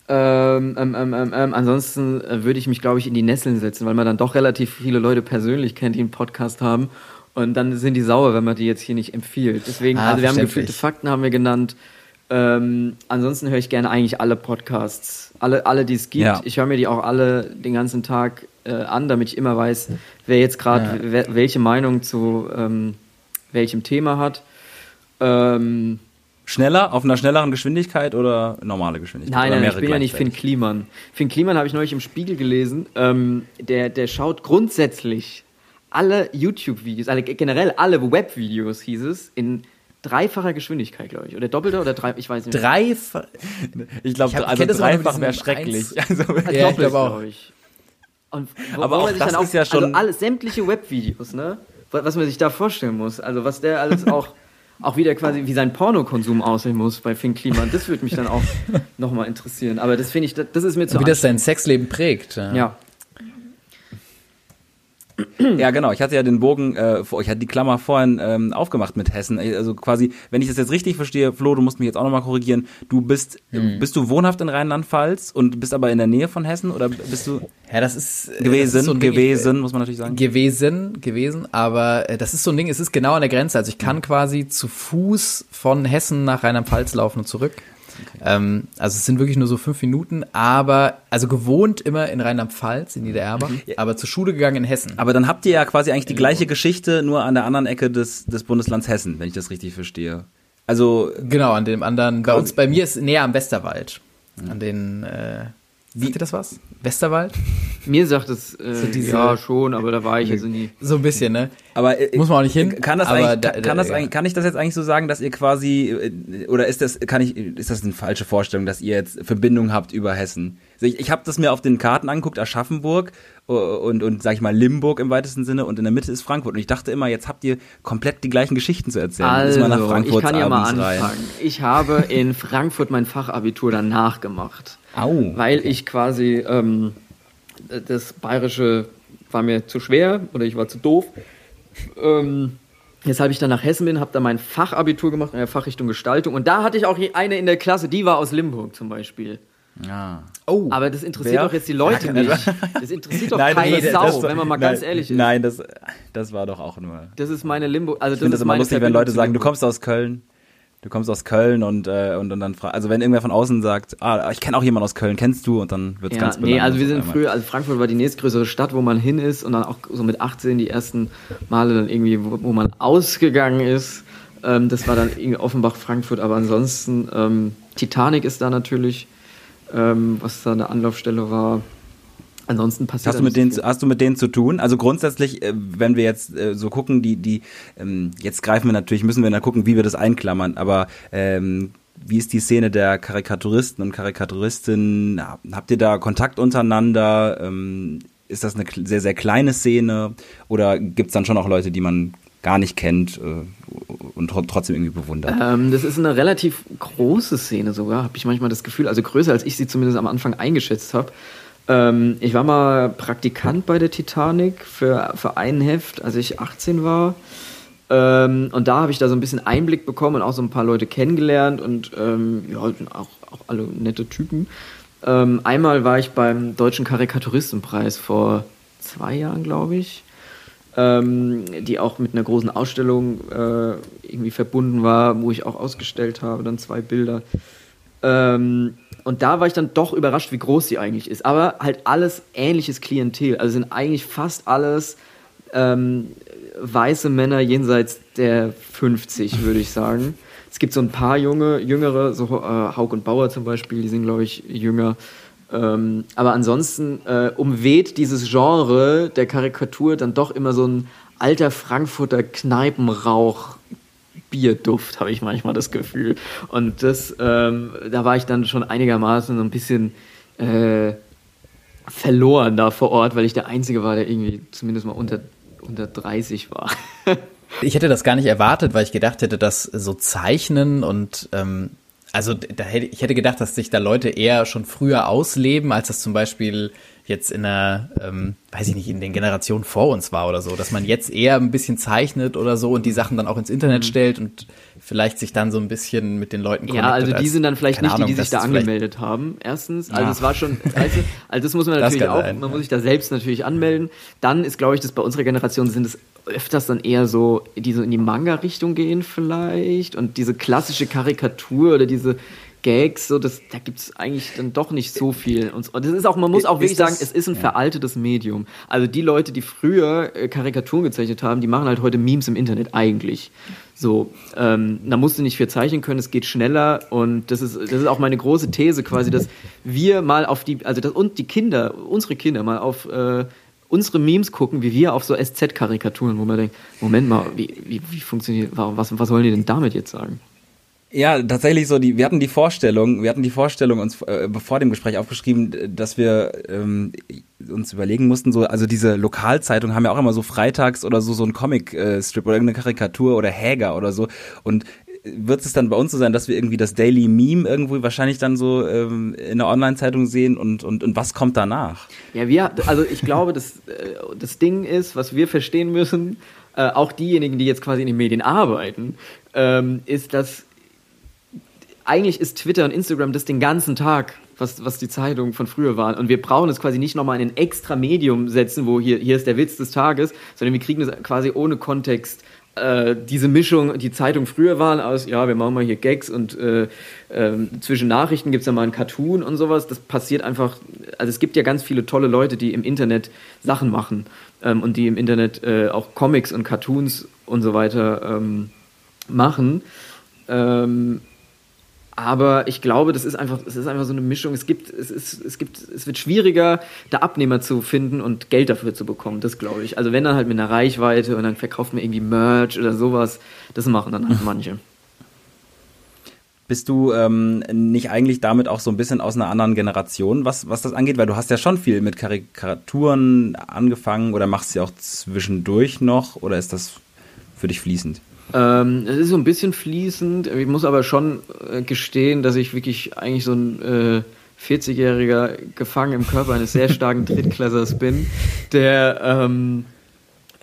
Ähm, ähm, ähm, ähm, ähm, ansonsten äh, würde ich mich, glaube ich, in die Nesseln setzen, weil man dann doch relativ viele Leute persönlich kennt, die einen Podcast haben. Und dann sind die sauer, wenn man die jetzt hier nicht empfiehlt. Deswegen,
Ah,
also wir haben gefühlte Fakten haben wir genannt. Ähm, ansonsten höre ich gerne eigentlich alle Podcasts. Alle, alle die es gibt.
Ja.
Ich höre mir die auch alle den ganzen Tag äh, an, damit ich immer weiß, wer jetzt gerade
Ja.
welche Meinung zu ähm, welchem Thema hat. Ähm,
Schneller, auf einer schnelleren Geschwindigkeit oder normale Geschwindigkeit?
Nein, nein, ich bin ja nicht Finn? Kliman. Finn Kliman habe ich neulich im Spiegel gelesen. Ähm, der, der schaut grundsätzlich alle YouTube-Videos, alle, generell alle Web-Videos, hieß es, in dreifacher Geschwindigkeit, glaube ich. Oder doppelter oder drei, ich weiß nicht. mehr.
Drei. Ver-
Ich glaube, also
auch
dreifach wäre schrecklich. Also,
Ah,
Ja,
doppelt,
glaube auch.
glaub ich. Und wo,
Aber
wo
auch das
dann
ist ja schon-
Also alle, sämtliche Webvideos, ne? Was man sich da vorstellen muss. Also was der alles auch, auch wieder quasi, wie sein Pornokonsum aussehen muss bei Finn Kliman. Das würde mich dann auch nochmal interessieren. Aber das finde ich, das, ist mir zu
Wie das sein Sexleben prägt.
anstrengend. Ja.
Ja, genau. Ich hatte ja den Bogen, äh, ich hatte die Klammer vorhin ähm, aufgemacht mit Hessen. Also quasi, wenn ich das jetzt richtig verstehe, Flo, du musst mich jetzt auch nochmal korrigieren. Du bist,
Hm.
bist du wohnhaft in Rheinland-Pfalz und bist aber in der Nähe von Hessen oder bist du
Ja, das ist äh,
gewesen?
das ist so Ding,
gewesen, muss man natürlich sagen.
gewesen, gewesen, aber äh, das ist so ein Ding, es ist genau an der Grenze. Also ich kann quasi zu Fuß von Hessen nach Rheinland-Pfalz laufen und zurück. Ähm, also es sind wirklich nur so fünf Minuten, aber also gewohnt immer in Rheinland-Pfalz, in Niedererbach, aber zur Schule gegangen in Hessen.
aber dann habt ihr ja quasi eigentlich die gleiche Geschichte, nur an der anderen Ecke des, des Bundeslands Hessen, wenn ich das richtig verstehe. Also,
Genau, an dem anderen. Bei uns, bei mir ist näher am Westerwald. An den, äh, wie dir das was? Westerwald?
Mir sagt es, äh,
diese-
ja schon, aber da war ich also nie.
So ein bisschen, ne?
aber äh,
Muss man auch nicht hin,
Kann das, eigentlich,
da-
kann,
da-
kann, das
ja.
eigentlich, kann ich das jetzt eigentlich so sagen, dass ihr quasi äh, oder ist das kann ich ist das eine falsche Vorstellung, dass ihr jetzt Verbindung habt über Hessen? Ich ich habe das mir auf den Karten angeguckt, Aschaffenburg äh, und und sag ich mal Limburg im weitesten Sinne und in der Mitte ist Frankfurt und ich dachte immer, jetzt habt ihr komplett die gleichen Geschichten zu erzählen.
Also, ich kann ja mal anfangen.
rein.
Ich habe in Frankfurt mein Fachabitur danach gemacht.
Au.
weil ich quasi ähm, das Bayerische war mir zu schwer oder ich war zu doof. Ähm, weshalb ich dann nach Hessen bin, habe da mein Fachabitur gemacht in der Fachrichtung Gestaltung und da hatte ich auch eine in der Klasse, die war aus Limburg zum Beispiel.
Ja.
Oh,
Aber das interessiert
Wer?
doch jetzt die Leute nicht. Das interessiert doch
Nein, das
keine
ist-
Sau,
das
wenn man mal
nein,
ganz ehrlich ist.
Nein, das das war doch auch nur
Das ist meine Limburg. Also
Ich finde
das
das
ist
immer
meine
lustig, wenn Leute sagen, du kommst aus Köln. Du kommst aus Köln und, äh, und, und dann fra- also wenn irgendwer von außen sagt, ah, ich kenne auch jemanden aus Köln, kennst du? Und dann wird's
Ja,
ganz
nee, also wir sind früher, also Frankfurt war die nächstgrößere Stadt, wo man hin ist und dann auch so mit 18 die ersten Male dann irgendwie, wo, wo man ausgegangen ist. Ähm, das war dann irgendwie Offenbach, Frankfurt, aber ansonsten ähm, Titanic ist da natürlich, ähm, was da eine Anlaufstelle war. Ansonsten passiert
Hast du, mit denen,
viel.
hast du mit denen zu tun? Also grundsätzlich, äh, wenn wir jetzt äh, so gucken, die, die, ähm, jetzt greifen wir natürlich, müssen wir dann gucken, wie wir das einklammern, aber ähm, wie ist die Szene der Karikaturisten und Karikaturistinnen? Habt ihr da Kontakt untereinander? Ähm, ist das eine sehr, sehr kleine Szene? Oder gibt's dann schon auch Leute, die man gar nicht kennt äh, und tro trotzdem irgendwie bewundert?
Ähm, das ist eine relativ große Szene sogar, habe ich manchmal das Gefühl. Also größer, als ich sie zumindest am Anfang eingeschätzt habe. Ähm, ich war mal Praktikant bei der Titanic für, für ein Heft, als ich 18 war. Ähm, und da habe ich da so ein bisschen Einblick bekommen und auch so ein paar Leute kennengelernt und ähm, ja, auch, auch alle nette Typen. Ähm, einmal war ich beim Deutschen Karikaturistenpreis vor zwei Jahren, glaube ich ähm, die auch mit einer großen Ausstellung äh, irgendwie verbunden war, wo ich auch ausgestellt habe, dann zwei Bilder. Ähm, und da war ich dann doch überrascht, wie groß sie eigentlich ist. Aber halt alles ähnliches Klientel. Also sind eigentlich fast alles ähm, weiße Männer jenseits der 50, würde ich sagen. Es gibt so ein paar junge, jüngere, so äh, Haug und Bauer zum Beispiel, die sind, glaube ich, jünger. Ähm, aber ansonsten äh, umweht dieses Genre der Karikatur dann doch immer so ein alter Frankfurter Kneipenrauch. Bierduft, habe ich manchmal das Gefühl. Und das, ähm, da war ich dann schon einigermaßen so ein bisschen äh, verloren da vor Ort, weil ich der Einzige war, der irgendwie zumindest mal unter, unter 30 war.
Ich hätte das gar nicht erwartet, weil ich gedacht hätte, dass so Zeichnen und ähm, also da hätte, ich hätte gedacht, dass sich da Leute eher schon früher ausleben, als das zum Beispiel jetzt in der, ähm, weiß ich nicht, in den Generationen vor uns war oder so, dass man jetzt eher ein bisschen zeichnet oder so und die Sachen dann auch ins Internet stellt und vielleicht sich dann so ein bisschen mit den Leuten
Ja, also die
als-
sind dann vielleicht nicht
Ahnung,
die, die sich
dass
da angemeldet haben. Erstens, also
Ja.
es war schon, du, also das muss man natürlich auch,
sein.
man muss sich da selbst natürlich anmelden. Dann ist, glaube ich, das bei unserer Generation sind es öfters dann eher so, die so in die Manga-Richtung gehen vielleicht und diese klassische Karikatur oder diese Gags, so das, da gibt es eigentlich dann doch nicht so viel. Und das ist auch, man muss auch wirklich sagen, es ist ein veraltetes Medium. Also die Leute, die früher äh, Karikaturen gezeichnet haben, die machen halt heute Memes im Internet eigentlich. So, ähm, da musst du nicht viel zeichnen können, es geht schneller und das ist, das ist auch meine große These quasi, dass wir mal auf die, also das, und die Kinder, unsere Kinder mal auf äh, unsere Memes gucken, wie wir auf so SZ-Karikaturen, wo man denkt, Moment mal, wie, wie, wie funktioniert, was, was wollen die denn damit jetzt sagen?
Ja, tatsächlich so, die, wir hatten die Vorstellung, wir hatten die Vorstellung uns äh, vor dem Gespräch aufgeschrieben, dass wir ähm, uns überlegen mussten, so, also diese Lokalzeitungen haben ja auch immer so freitags oder so, so ein Comic-Strip äh, oder irgendeine Karikatur oder Häger oder so. Und wird es dann bei uns so sein, dass wir irgendwie das Daily Meme irgendwo wahrscheinlich dann so ähm, in der Online-Zeitung sehen und, und, und was kommt danach?
Ja, wir, also ich glaube, das, äh, das Ding ist, was wir verstehen müssen, äh, auch diejenigen, die jetzt quasi in den Medien arbeiten, ähm, ist, dass eigentlich ist Twitter und Instagram das den ganzen Tag, was, was die Zeitungen von früher waren. Und wir brauchen es quasi nicht nochmal in ein extra Medium setzen, wo hier, hier ist der Witz des Tages, sondern wir kriegen es quasi ohne Kontext. Äh, diese Mischung, die Zeitung früher waren aus, ja, wir machen mal hier Gags und äh, äh, zwischen Nachrichten gibt es ja mal ein Cartoon und sowas. Das passiert einfach, also es gibt ja ganz viele tolle Leute, die im Internet Sachen machen ähm, und die im Internet äh, auch Comics und Cartoons und so weiter ähm, machen. Ähm, aber ich glaube, das ist einfach, es ist einfach so eine Mischung. Es gibt, es ist, es gibt, es wird schwieriger, da Abnehmer zu finden und Geld dafür zu bekommen. Das glaube ich. Also wenn dann halt mit einer Reichweite und dann verkauft man irgendwie Merch oder sowas, das machen dann halt manche.
Bist du ähm, nicht eigentlich damit auch so ein bisschen aus einer anderen Generation, was, was das angeht? Weil du hast ja schon viel mit Karikaturen angefangen oder machst du ja auch zwischendurch noch oder ist das für dich fließend?
Ähm, es ist so ein bisschen fließend. Ich muss aber schon äh, gestehen, dass ich wirklich eigentlich so ein äh, 40-jähriger gefangen im Körper eines sehr starken Drittklässers bin, der ähm,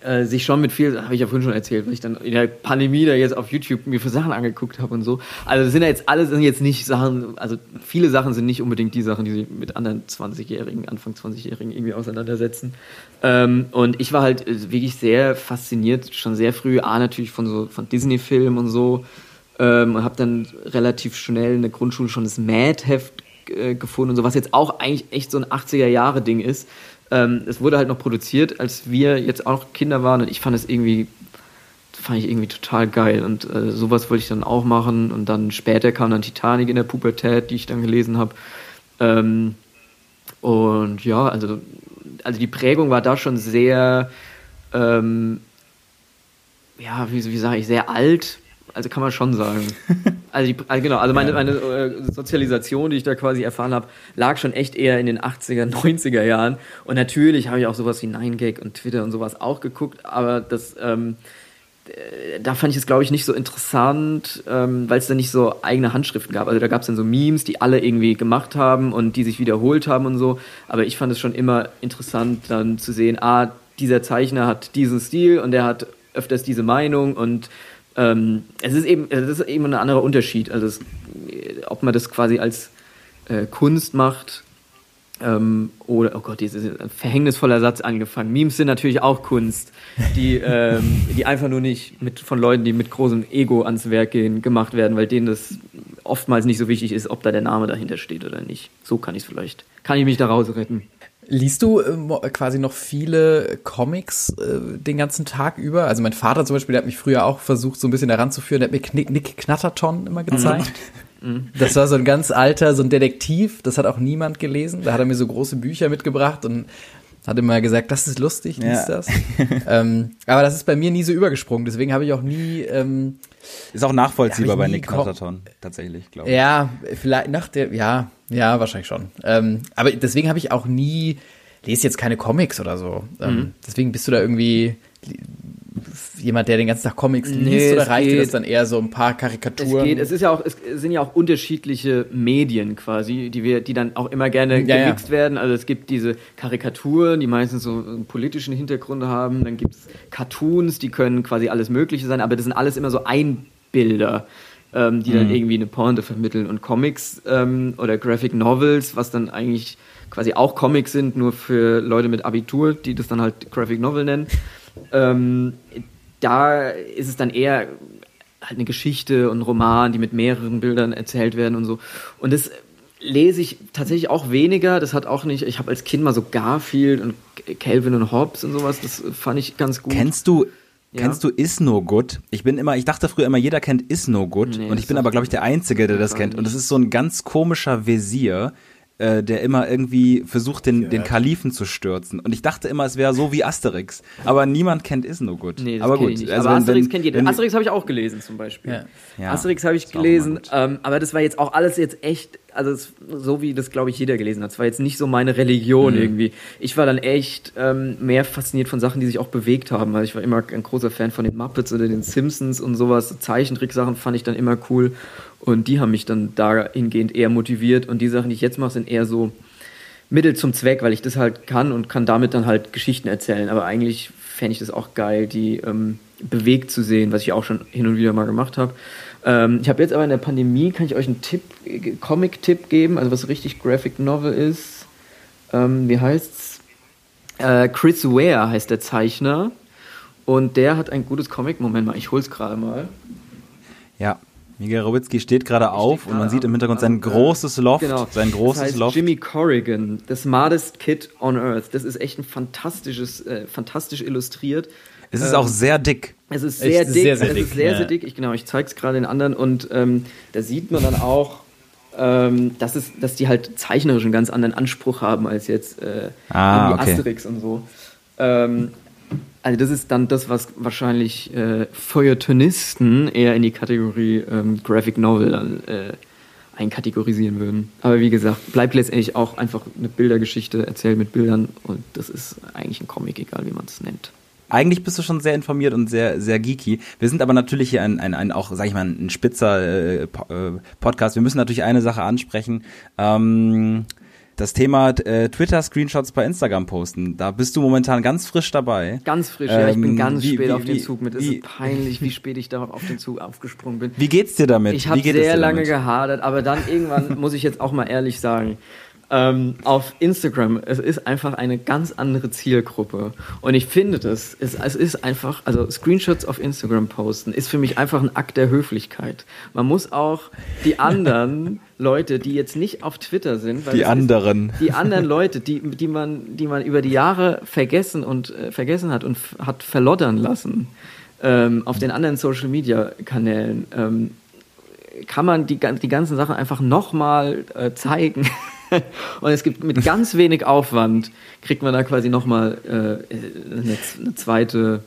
äh, sich schon mit viel, habe ich ja vorhin schon erzählt, weil ich dann in der Pandemie da jetzt auf YouTube mir für Sachen angeguckt habe und so. Also sind ja jetzt alle sind jetzt nicht Sachen, also viele Sachen sind nicht unbedingt die Sachen, die sich mit anderen 20-Jährigen, Anfang 20-Jährigen irgendwie auseinandersetzen. Ähm, und ich war halt äh, wirklich sehr fasziniert, schon sehr früh, A natürlich von so von Disney-Filmen und so. Ähm, und habe dann relativ schnell in der Grundschule schon das Mad-Heft äh, gefunden und so, was jetzt auch eigentlich echt so ein 80er-Jahre-Ding ist ähm, es wurde halt noch produziert, als wir jetzt auch Kinder waren und ich fand es irgendwie, fand ich irgendwie total geil. Und äh, sowas wollte ich dann auch machen. Und dann später kam dann Titanic in der Pubertät, die ich dann gelesen habe. Ähm, und ja, also, also die Prägung war da schon sehr, ähm, ja, wie, wie sage ich, sehr alt, also kann man schon sagen. Also, die, also genau, also meine, meine äh, Sozialisation, die ich da quasi erfahren habe, lag schon echt eher in den 80er, 90er Jahren. Und natürlich habe ich auch sowas wie 9gag und Twitter und sowas auch geguckt, aber das, ähm, äh, da fand ich es, glaube ich, nicht so interessant, ähm, weil es da nicht so eigene Handschriften gab. Also da gab es dann so Memes, die alle irgendwie gemacht haben und die sich wiederholt haben und so. Aber ich fand es schon immer interessant, dann zu sehen, ah, dieser Zeichner hat diesen Stil und der hat öfters diese Meinung und ähm, es ist eben, es ist eben ein anderer Unterschied. Also es, ob man das quasi als äh, Kunst macht ähm, oder, oh Gott, dieses verhängnisvoller Satz angefangen. Memes sind natürlich auch Kunst, die, ähm, die einfach nur nicht mit, von Leuten, die mit großem Ego ans Werk gehen, gemacht werden, weil denen das oftmals nicht so wichtig ist, ob da der Name dahinter steht oder nicht. So kann ich es vielleicht, kann ich mich da rausretten.
Liest du äh, quasi noch viele Comics äh, den ganzen Tag über? Also mein Vater zum Beispiel, der hat mich früher auch versucht, so ein bisschen daran zu führen, der hat mir Nick, Nick Knatterton immer gezeigt. Mhm. mhm. Das war so ein ganz alter, so ein Detektiv, das hat auch niemand gelesen. Da hat er mir so große Bücher mitgebracht und hat immer gesagt, das ist lustig, liest ja. das. ähm, aber das ist bei mir nie so übergesprungen, deswegen habe ich auch nie. Ähm,
ist auch nachvollziehbar bei Nick Knatterton, tatsächlich,
glaube ich. Ja, vielleicht nach der, ja, ja, wahrscheinlich schon. Ähm, aber deswegen habe ich auch nie, lese jetzt keine Comics oder so. Ähm, mhm. Deswegen bist du da irgendwie jemand, der den ganzen Tag Comics liest nee, oder reicht dir das dann eher so ein paar Karikaturen?
Es geht, es ist ja auch, es sind ja auch unterschiedliche Medien quasi, die wir, die dann auch immer gerne ja, gemixt ja. werden. Also es gibt diese Karikaturen, die meistens so einen politischen Hintergrund haben. Dann gibt es Cartoons, die können quasi alles Mögliche sein, aber das sind alles immer so Einbilder. Ähm, die mhm. dann irgendwie eine Pointe vermitteln und Comics ähm, oder Graphic Novels, was dann eigentlich quasi auch Comics sind, nur für Leute mit Abitur, die das dann halt Graphic Novel nennen Ähm, da ist es dann eher halt eine Geschichte und ein Roman, die mit mehreren Bildern erzählt werden und so. Und das lese ich tatsächlich auch weniger. Das hat auch nicht, ich habe als Kind mal so Garfield und Calvin und Hobbes und sowas, das fand ich ganz gut.
Kennst du
Ja.
Kennst du Is No Good? Ich bin immer, ich dachte früher immer, jeder kennt Is No Good
Nee,
und ich bin aber, glaube ich, der Einzige, der das kennt. Und das ist so ein ganz komischer Visier, äh, der immer irgendwie versucht, den, den Kalifen zu stürzen. Und ich dachte immer, es wäre so wie Asterix. Aber niemand kennt Is No Good.
Nee, das
aber gut,
ich nicht.
also
aber
wenn-
Asterix
wenn-
kennt jeder.
wenn-
Asterix habe ich auch gelesen zum Beispiel.
Ja.
Ja,
Asterix habe ich
das
gelesen, ähm, aber das war jetzt auch alles jetzt echt, also es, so wie das glaube ich jeder gelesen hat. Es war jetzt nicht so meine Religion
Mhm.
irgendwie. Ich war dann echt ähm, mehr fasziniert von Sachen, die sich auch bewegt haben. Also ich war immer ein großer Fan von den Muppets oder den Simpsons und sowas. Zeichentricksachen fand ich dann immer cool und die haben mich dann dahingehend eher motiviert und die Sachen, die ich jetzt mache, sind eher so Mittel zum Zweck, weil ich das halt kann und kann damit dann halt Geschichten erzählen. Aber eigentlich fände ich das auch geil, die ähm, bewegt zu sehen, was ich auch schon hin und wieder mal gemacht habe. Ähm, ich habe jetzt aber in der Pandemie, kann ich euch einen Tipp, äh, Comic-Tipp geben, also was richtig Graphic Novel ist. Ähm, wie heißt's? Äh, Chris Ware heißt der Zeichner. Und der hat ein gutes Comic. Moment mal, ich hol's gerade mal.
Ja, Miguel Rowitzki steht gerade auf und man sieht im Hintergrund sein
äh,
großes Loft.
Genau.
Sein großes
das heißt
Loft.
Jimmy Corrigan, the smartest kid on earth. Das ist echt ein fantastisches, äh, fantastisch illustriert.
es ist
ähm,
auch sehr dick.
Es ist
Echt
sehr dick,
sehr, sehr
es
dick,
ist sehr,
ja.
sehr dick. Ich, genau, ich zeige es gerade den anderen und ähm, da sieht man dann auch, ähm, dass, es, dass die halt zeichnerisch einen ganz anderen Anspruch haben als jetzt äh,
Ah,
irgendwie
okay.
Asterix und so. Ähm, also das ist dann das, was wahrscheinlich äh, Feuilletonisten eher in die Kategorie ähm, Graphic Novel dann äh, einkategorisieren würden. Aber wie gesagt, bleibt letztendlich auch einfach eine Bildergeschichte erzählt mit Bildern und das ist eigentlich ein Comic, egal wie man es nennt.
Eigentlich bist du schon sehr informiert und sehr, sehr geeky. Wir sind aber natürlich hier ein, ein, ein auch, sag ich mal, ein spitzer äh, äh, Podcast. Wir müssen natürlich eine Sache ansprechen. Ähm, das Thema äh, Twitter-Screenshots bei Instagram posten. Da bist du momentan ganz frisch dabei.
Ganz frisch, ja. Ich bin
Ähm,
ganz
wie-
spät
wie-
auf den
wie-
Zug mit. Es ist peinlich, wie spät ich da auf den Zug aufgesprungen bin.
Wie geht's dir damit?
Ich habe sehr lange
damit?
gehadert, aber dann irgendwann muss ich jetzt auch mal ehrlich sagen, ähm, auf Instagram, es ist einfach eine ganz andere Zielgruppe. Und ich finde das, es, es ist einfach, also Screenshots auf Instagram posten, ist für mich einfach ein Akt der Höflichkeit. Man muss auch die anderen Leute, die jetzt nicht auf Twitter sind,
Die
es ist-
anderen.
die anderen Leute, die, die, man, die man über die Jahre vergessen und äh, vergessen hat und hat verloddern lassen ähm, auf den anderen Social Media Kanälen, ähm, kann man die, gan- die ganzen Sachen einfach nochmal äh, zeigen. und es gibt mit ganz wenig Aufwand, kriegt man da quasi nochmal äh, eine, eine zweite,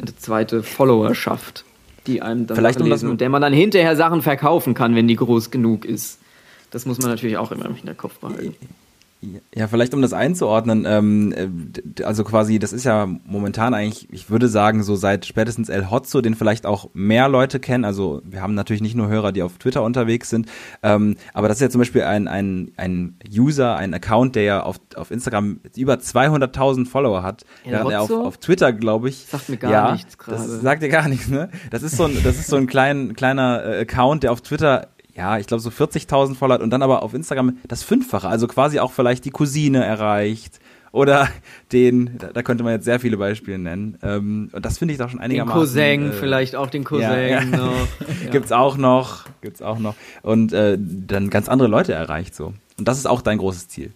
eine zweite Followerschaft, die einem dann
Vielleicht um das-
nachlesen und der man dann hinterher Sachen verkaufen kann, wenn die groß genug ist. Das muss man natürlich auch immer im Hinterkopf behalten.
Ja, vielleicht um das einzuordnen, ähm, äh, also quasi, das ist ja momentan eigentlich, ich würde sagen, so seit spätestens El Hotzo, den vielleicht auch mehr Leute kennen. Also wir haben natürlich nicht nur Hörer, die auf Twitter unterwegs sind, ähm, aber das ist ja zum Beispiel ein, ein, ein User, ein Account, der ja auf, auf Instagram über 200.000 Follower hat,
El
während er auf, auf Twitter, glaube ich,
Sagt mir gar
ja,
nichts gerade.
Das sagt dir gar nichts, ne? Das ist so ein, das ist so ein klein, kleiner äh, Account, der auf Twitter ja, ich glaube so 40.000 Follower und dann aber auf Instagram das Fünffache, also quasi auch vielleicht die Cousine erreicht oder den, da, könnte man jetzt sehr viele Beispiele nennen. Ähm, und das finde ich doch schon
Den
einigermaßen.
Cousin,
äh,
vielleicht auch den Cousin
ja, ja.
noch. Ja.
Gibt's auch noch, gibt's auch noch. Und äh, dann ganz andere Leute erreicht so. Und das ist auch dein großes Ziel.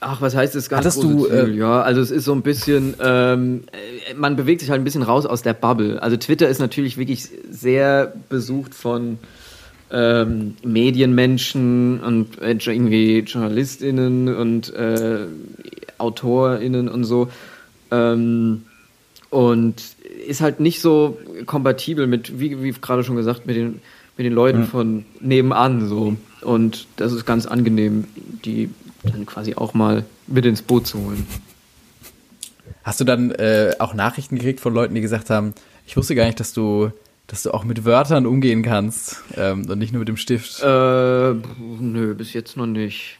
Ach, was heißt das ganz
Hattest
große
du,
Ziel?
äh,
ja, also es ist so ein bisschen, ähm, äh, man bewegt sich halt ein bisschen raus aus der Bubble. Also Twitter ist natürlich wirklich sehr besucht von ähm, Medienmenschen und äh, irgendwie JournalistInnen und äh, AutorInnen und so. Ähm, und ist halt nicht so kompatibel mit, wie, wie gerade schon gesagt, mit den, mit den Leuten von nebenan so. Und das ist ganz angenehm, die dann quasi auch mal mit ins Boot zu holen.
Hast du dann äh, auch Nachrichten gekriegt von Leuten, die gesagt haben, ich wusste gar nicht, dass du, dass du auch mit Wörtern umgehen kannst ähm, und nicht nur mit dem Stift.
Äh, nö, bis jetzt noch nicht.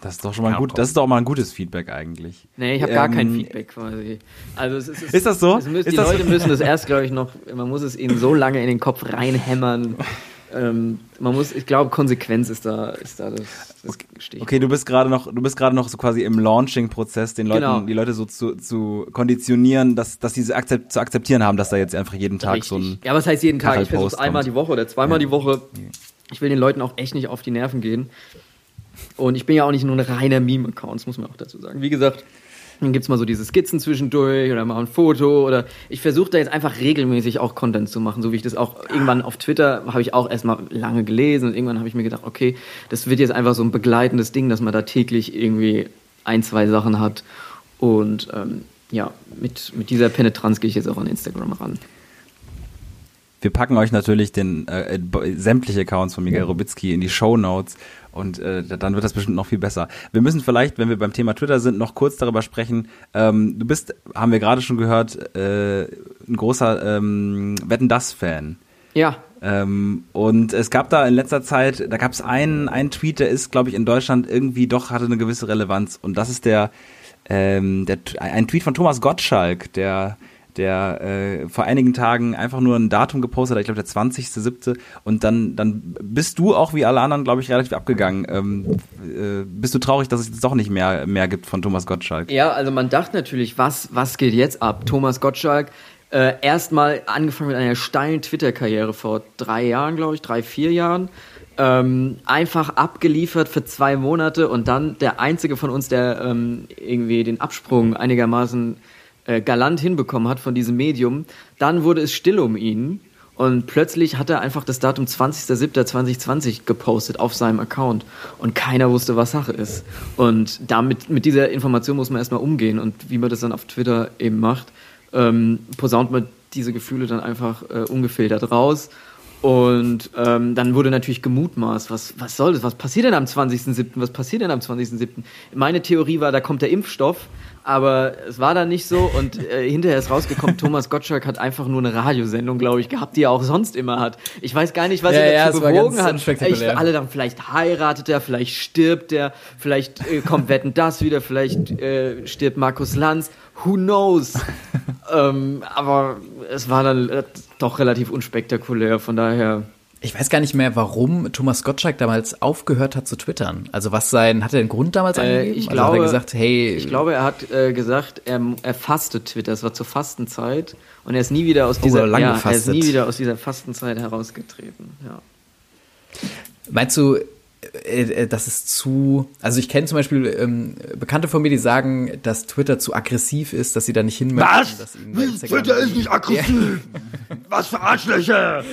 Das ist doch schon mal gut. Das ist doch mal ein gutes Feedback eigentlich.
Nee, ich habe gar
Ähm,
kein Feedback quasi. Also es ist, es,
Ist das so?
Es müssen,
Ist
die
das
Leute
so?
müssen das erst, glaube ich, noch, man muss es ihnen so lange in den Kopf reinhämmern, ähm, man muss, ich glaube, Konsequenz ist da, ist da das, das
Stichwort. Okay, du bist gerade noch, du bist gerade noch so quasi im Launching-Prozess, den Leuten,
Genau.
die Leute so zu, zu konditionieren, dass, dass sie akzept, zu akzeptieren haben, dass da jetzt einfach jeden Tag so ein
ja, was heißt jeden Tag? Ich versuche einmal die Woche oder zweimal die Woche. Ich will den Leuten auch echt nicht auf die Nerven gehen. Und ich bin ja auch nicht nur ein reiner Meme-Account, das muss man auch dazu sagen. Wie gesagt, dann gibt's mal so diese Skizzen zwischendurch oder mal ein Foto oder ich versuche da jetzt einfach regelmäßig auch Content zu machen, so wie ich das auch irgendwann auf Twitter habe ich auch erstmal lange gelesen und irgendwann habe ich mir gedacht, okay, das wird jetzt einfach so ein begleitendes Ding, dass man da täglich irgendwie ein, zwei Sachen hat und ähm, ja, mit, mit dieser Penetranz gehe ich jetzt auch an Instagram ran.
Wir packen euch natürlich den äh, äh, sämtliche Accounts von Miguel Robitzky in die Show Notes und äh, dann wird das bestimmt noch viel besser. Wir müssen vielleicht, wenn wir beim Thema Twitter sind, noch kurz darüber sprechen. Ähm, du bist, haben wir gerade schon gehört, äh, ein großer ähm, Wetten das Fan.
Ja,
Ähm, und es gab da in letzter Zeit, da gab es einen, einen Tweet, der ist, glaube ich, in Deutschland irgendwie doch hatte eine gewisse Relevanz. Und das ist der, ähm, der ein Tweet von Thomas Gottschalk, der der äh, vor einigen Tagen einfach nur ein Datum gepostet hat, ich glaube der 20.07. Und dann, dann bist du auch wie alle anderen, glaube ich, relativ abgegangen. Ähm, äh, bist du traurig, dass es jetzt doch nicht mehr, mehr gibt von Thomas Gottschalk?
Ja, also man dachte natürlich, was, was geht jetzt ab? Thomas Gottschalk, äh, erstmal angefangen mit einer steilen Twitter-Karriere vor drei Jahren, glaube ich, drei, vier Jahren. Ähm, einfach abgeliefert für zwei Monate und dann der einzige von uns, der ähm, irgendwie den Absprung einigermaßen äh, galant hinbekommen hat von diesem Medium. Dann wurde es still um ihn und plötzlich hat er einfach das Datum 20.07.2020 gepostet auf seinem Account und keiner wusste, was Sache ist. Und damit, mit dieser Information muss man erstmal umgehen und wie man das dann auf Twitter eben macht, ähm, posaunt man diese Gefühle dann einfach äh, ungefiltert raus. Und ähm, dann wurde natürlich gemutmaßt, was, was soll das, was passiert denn am 20.07., was passiert denn am 20.07.? Meine Theorie war, da kommt der Impfstoff, aber es war dann nicht so und äh, hinterher ist rausgekommen, Thomas Gottschalk hat einfach nur eine Radiosendung, glaube ich, gehabt, die er auch sonst immer hat. Ich weiß gar nicht, was
Ja,
ihn
ja,
dazu
war
bewogen hat. Ich, alle dann, vielleicht heiratet er, vielleicht stirbt er, vielleicht äh, kommt Wetten das wieder, vielleicht äh, stirbt Markus Lanz, who knows? ähm, aber es war dann äh, doch relativ unspektakulär, von daher...
Ich weiß gar nicht mehr, warum Thomas Gottschalk damals aufgehört hat zu twittern. Also was sein, hat er den Grund damals
Äh,
angegeben?
ich
also
glaube,
hat er gesagt, hey,
Ich glaube, er hat äh, gesagt, er, er fastet Twitter. Es war zur Fastenzeit und er ist nie wieder aus dieser,
lange
ja, er ist
gefastet.
nie wieder aus dieser Fastenzeit herausgetreten. Ja.
Meinst du, äh, äh, das ist zu. Also ich kenne zum Beispiel ähm, Bekannte von mir, die sagen, dass Twitter zu aggressiv ist, dass sie da nicht hin möchten.
Was? Twitter ist nicht aggressiv. Was für Arschlöcher.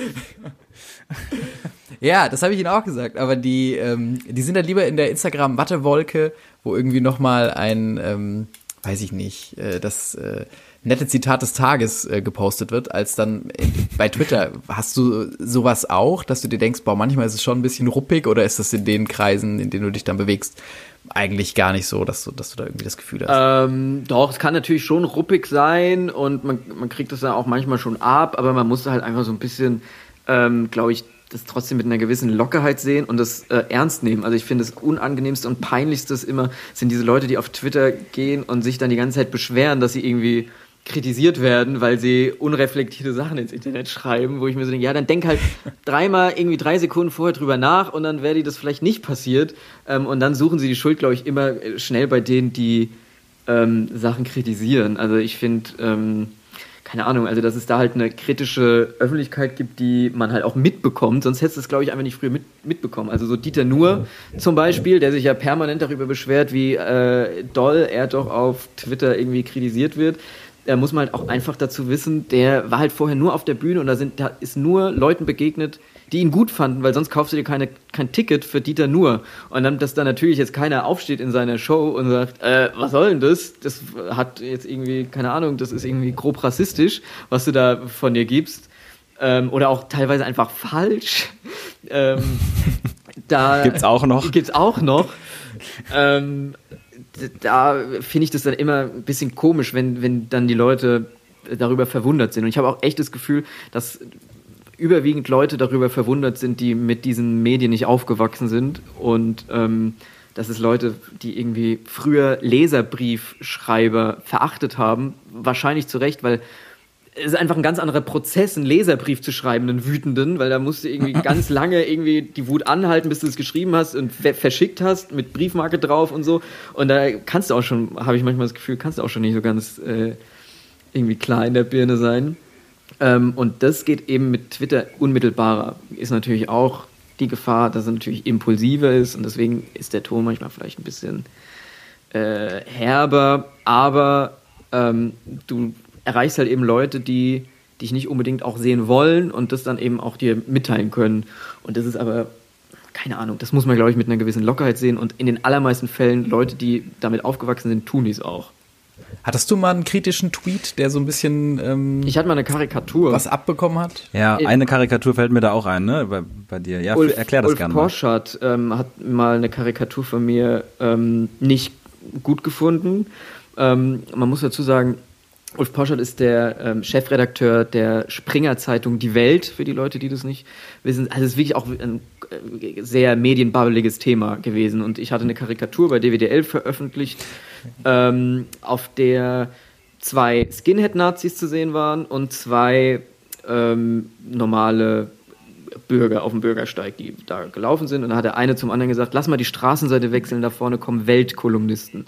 Ja, das habe ich ihnen auch gesagt. Aber die, ähm, die sind dann lieber in der Instagram-Wattewolke, wo irgendwie nochmal ein, ähm, weiß ich nicht, äh, das äh, nette Zitat des Tages äh, gepostet wird, als dann in, bei Twitter. Hast du sowas auch, dass du dir denkst, boah, manchmal ist es schon ein bisschen ruppig oder ist das in den Kreisen, in denen du dich dann bewegst, eigentlich gar nicht so, dass du, dass du da irgendwie das Gefühl hast?
Ähm, doch, es kann natürlich schon ruppig sein und man, man kriegt das dann auch manchmal schon ab, aber man muss halt einfach so ein bisschen, ähm, glaube ich, das trotzdem mit einer gewissen Lockerheit sehen und das äh, ernst nehmen. Also ich finde, das Unangenehmste und Peinlichste immer, sind diese Leute, die auf Twitter gehen und sich dann die ganze Zeit beschweren, dass sie irgendwie kritisiert werden, weil sie unreflektierte Sachen ins Internet schreiben, wo ich mir so denke, ja, dann denk halt dreimal irgendwie drei Sekunden vorher drüber nach und dann wäre dir das vielleicht nicht passiert. Ähm, und dann suchen sie die Schuld, glaube ich, immer äh, schnell bei denen, die ähm, Sachen kritisieren. Also ich finde, ähm, keine Ahnung, also dass es da halt eine kritische Öffentlichkeit gibt, die man halt auch mitbekommt, sonst hättest du es, glaube ich, einfach nicht früher mit, mitbekommen. Also so Dieter Nuhr zum Beispiel, der sich ja permanent darüber beschwert, wie äh, doll er doch auf Twitter irgendwie kritisiert wird. Da muss man halt auch einfach dazu wissen, der war halt vorher nur auf der Bühne und da sind, da ist nur Leuten begegnet, die ihn gut fanden, weil sonst kaufst du dir keine, kein Ticket für Dieter Nuhr. Und dann, dass da natürlich jetzt keiner aufsteht in seiner Show und sagt, äh, was soll denn das? Das hat jetzt irgendwie, keine Ahnung, das ist irgendwie grob rassistisch, was du da von dir gibst. Ähm, oder auch teilweise einfach falsch. ähm, da
Gibt's auch noch.
Gibt's auch noch. ähm, da finde ich das dann immer ein bisschen komisch, wenn, wenn dann die Leute darüber verwundert sind. Und ich habe auch echt das Gefühl, dass überwiegend Leute darüber verwundert sind, die mit diesen Medien nicht aufgewachsen sind und ähm, dass es Leute, die irgendwie früher Leserbriefschreiber verachtet haben, wahrscheinlich zu Recht, weil es ist einfach ein ganz anderer Prozess, einen Leserbrief zu schreiben, einen wütenden, weil da musst du irgendwie ganz lange irgendwie die Wut anhalten, bis du es geschrieben hast und verschickt hast mit Briefmarke drauf und so. Und da kannst du auch schon, habe ich manchmal das Gefühl, kannst du auch schon nicht so ganz äh, irgendwie klar in der Birne sein. Ähm, und das geht eben mit Twitter unmittelbarer. Ist natürlich auch die Gefahr, dass er natürlich impulsiver ist und deswegen ist der Ton manchmal vielleicht ein bisschen äh, herber, aber ähm, du erreichst halt eben Leute, die dich nicht unbedingt auch sehen wollen und das dann eben auch dir mitteilen können. Und das ist aber, keine Ahnung, das muss man, glaube ich, mit einer gewissen Lockerheit sehen. Und in den allermeisten Fällen, Leute, die damit aufgewachsen sind, tun dies auch.
Hattest du mal einen kritischen Tweet, der so ein bisschen ähm,
Ich hatte mal eine Karikatur.
was abbekommen hat?
Ja, eine Karikatur fällt mir da auch ein, ne? Bei, bei dir. Ja,
Ulf,
erklär das
Ulf
gerne mal.
Porschat ähm, hat mal eine Karikatur von mir ähm, nicht gut gefunden. Ähm, man muss dazu sagen, Ulf Porschat ist der ähm, Chefredakteur der Springer-Zeitung Die Welt, für die Leute, die das nicht wissen. Also es ist wirklich auch ein äh, sehr medienbabbeliges Thema gewesen. Und ich hatte eine Karikatur bei DWDL veröffentlicht, ähm, auf der zwei Skinhead-Nazis zu sehen waren und zwei ähm, normale Bürger auf dem Bürgersteig, die da gelaufen sind. Und dann hat der eine zum anderen gesagt, lass mal die Straßenseite wechseln, da vorne kommen Weltkolumnisten.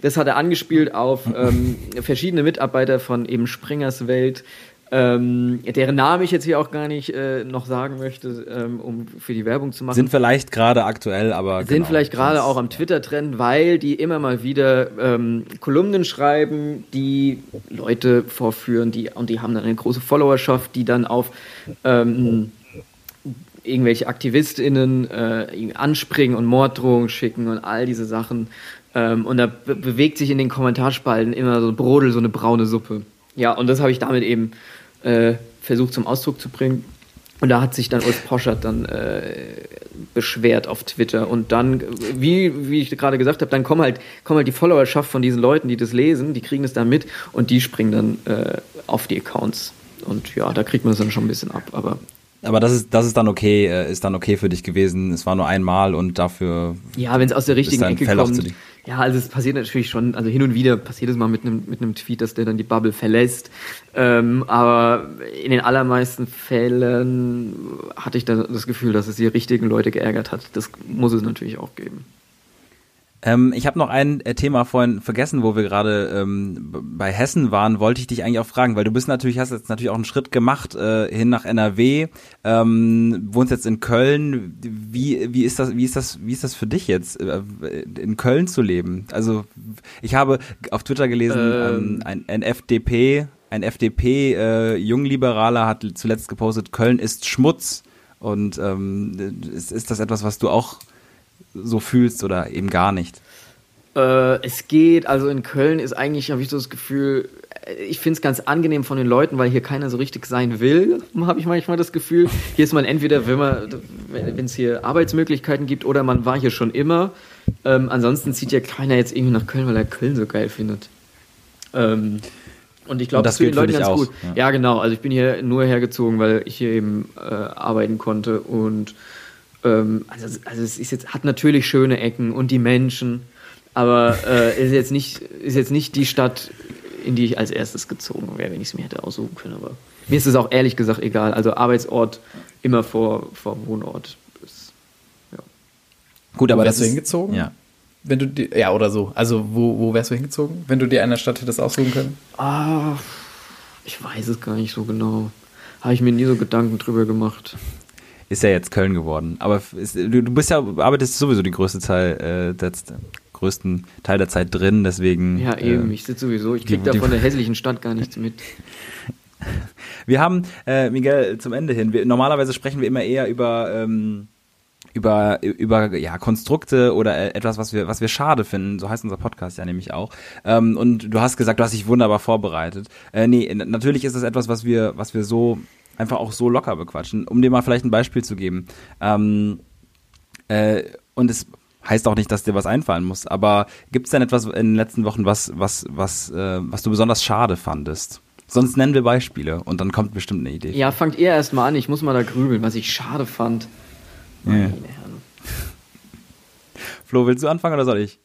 Das hat er angespielt auf ähm, verschiedene Mitarbeiter von eben Springers Welt, ähm, deren Namen ich jetzt hier auch gar nicht äh, noch sagen möchte, ähm, um für die Werbung zu machen
Sind vielleicht gerade aktuell, aber.
sind
genau,
vielleicht gerade auch am Twitter-Trend, weil die immer mal wieder ähm, Kolumnen schreiben, die Leute vorführen, die, und die haben dann eine große Followerschaft, die dann auf ähm, irgendwelche AktivistInnen äh, anspringen und Morddrohungen schicken und all diese Sachen. Ähm, und da be bewegt sich in den Kommentarspalten immer so Brodel, so eine braune Suppe. Ja, und das habe ich damit eben äh, versucht zum Ausdruck zu bringen. Und da hat sich dann Ulf Poschert dann äh, beschwert auf Twitter. Und dann, wie, wie ich gerade gesagt habe, dann kommen halt, kommen halt die Followerschaft von diesen Leuten, die das lesen, die kriegen das dann mit und die springen dann äh, auf die Accounts. Und ja, da kriegt man es dann schon ein bisschen ab. Aber
Aber das ist, das ist dann okay, äh, ist dann okay für dich gewesen. Es war nur einmal und dafür.
ja, wenn es aus der richtigen Ecke
Fell
kommt. Ja, also es passiert natürlich schon, also hin und wieder passiert es mal mit einem mit einem Tweet, dass der dann die Bubble verlässt. Ähm, aber in den allermeisten Fällen hatte ich dann das Gefühl, dass es die richtigen Leute geärgert hat. Das muss es natürlich auch geben.
Ähm, ich habe noch ein äh, Thema vorhin vergessen, wo wir gerade ähm, bei Hessen waren, wollte ich dich eigentlich auch fragen, weil du bist natürlich, hast jetzt natürlich auch einen Schritt gemacht äh, hin nach NRW, ähm, wohnst jetzt in Köln. Wie, wie ist das, wie ist das, wie ist das für dich jetzt, äh, in Köln zu leben? Also ich habe auf Twitter gelesen, ähm, ein, ein FDP, ein FDP äh, hat zuletzt gepostet, Köln ist Schmutz. Und ähm, ist, ist das etwas, was du auch so fühlst oder eben gar nicht?
Äh, es geht, also in Köln ist eigentlich, habe ich so das Gefühl, äh, ich finde es ganz angenehm von den Leuten, weil hier keiner so richtig sein will, habe ich manchmal das Gefühl. Hier ist man entweder, wenn man, wenn es hier Arbeitsmöglichkeiten gibt, oder man war hier schon immer. Ähm, ansonsten zieht ja keiner jetzt irgendwie nach Köln, weil er Köln so geil findet. Ähm, und ich glaube,
das gilt für
Leuten
dich
ganz
auch,
gut.
ja.
Ja. genau. Also ich bin hier nur hergezogen, weil ich hier eben äh, arbeiten konnte und ähm, also, also es ist jetzt, hat natürlich schöne Ecken und die Menschen, aber äh, ist jetzt nicht, ist jetzt nicht die Stadt, in die ich als erstes gezogen wäre, wenn ich es mir hätte aussuchen können. Aber mir ist es auch ehrlich gesagt egal. Also Arbeitsort immer vor, vor Wohnort. Ist, ja.
Gut, aber
wärst
das
du
ist,
hingezogen?
Ja.
Wenn du dir, ja, oder so. Also, wo, wo wärst du hingezogen, wenn du dir eine Stadt hättest aussuchen können?
Ah, ich weiß es gar nicht so genau. Habe ich mir nie so Gedanken drüber gemacht.
Ist ja jetzt Köln geworden. Aber ist, du, du bist ja, arbeitest sowieso die größte Teil, äh, des, größten Teil der Zeit drin, deswegen.
Ja, eben.
Äh,
Ich sitze sowieso. Ich
die-
krieg da
die-
von der hässlichen Stadt gar nichts mit.
Wir haben, äh, Miguel, zum Ende hin, wir, normalerweise sprechen wir immer eher über, ähm, über, über ja, Konstrukte oder äh, etwas, was wir, was wir schade finden. So heißt unser Podcast ja nämlich auch. Ähm, und du hast gesagt, du hast dich wunderbar vorbereitet. Äh, nee, natürlich ist das etwas, was wir, was wir so einfach auch so locker bequatschen. Um dir mal vielleicht ein Beispiel zu geben. Ähm, äh, und es heißt auch nicht, dass dir was einfallen muss, aber gibt es denn etwas in den letzten Wochen, was, was, was, äh, was du besonders schade fandest? Sonst nennen wir Beispiele und dann kommt bestimmt eine Idee.
Ja, fangt ihr erst mal an. Ich muss mal da grübeln, was ich schade fand. Herren.
Flo, willst du anfangen oder soll ich?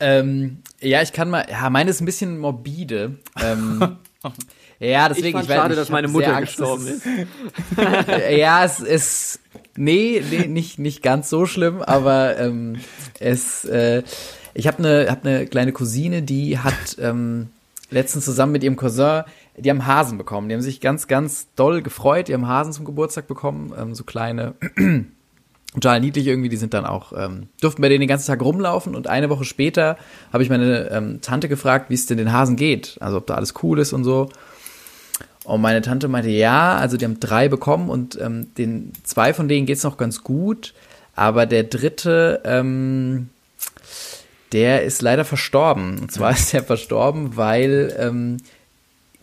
Ähm, ja, ich kann mal, ja, meine ist ein bisschen morbide. Ähm, Ja, deswegen,
ich
ich weiß
schade,
nicht,
dass meine Mutter
Angst,
gestorben ist.
ja, es ist, nee, nee nicht, nicht ganz so schlimm, aber ähm, es, äh, ich habe eine hab ne kleine Cousine, die hat ähm, letztens zusammen mit ihrem Cousin, die haben Hasen bekommen. Die haben sich ganz, ganz doll gefreut. Die haben Hasen zum Geburtstag bekommen, ähm, so kleine, total niedlich irgendwie. Die sind dann auch, ähm, durften bei denen den ganzen Tag rumlaufen. Und eine Woche später habe ich meine ähm, Tante gefragt, wie es denn den Hasen geht. Also ob da alles cool ist und so. Und meine Tante meinte, ja, also die haben drei bekommen und ähm, den zwei von denen geht's noch ganz gut, aber der dritte, ähm, der ist leider verstorben. Und zwar ist er verstorben, weil ähm,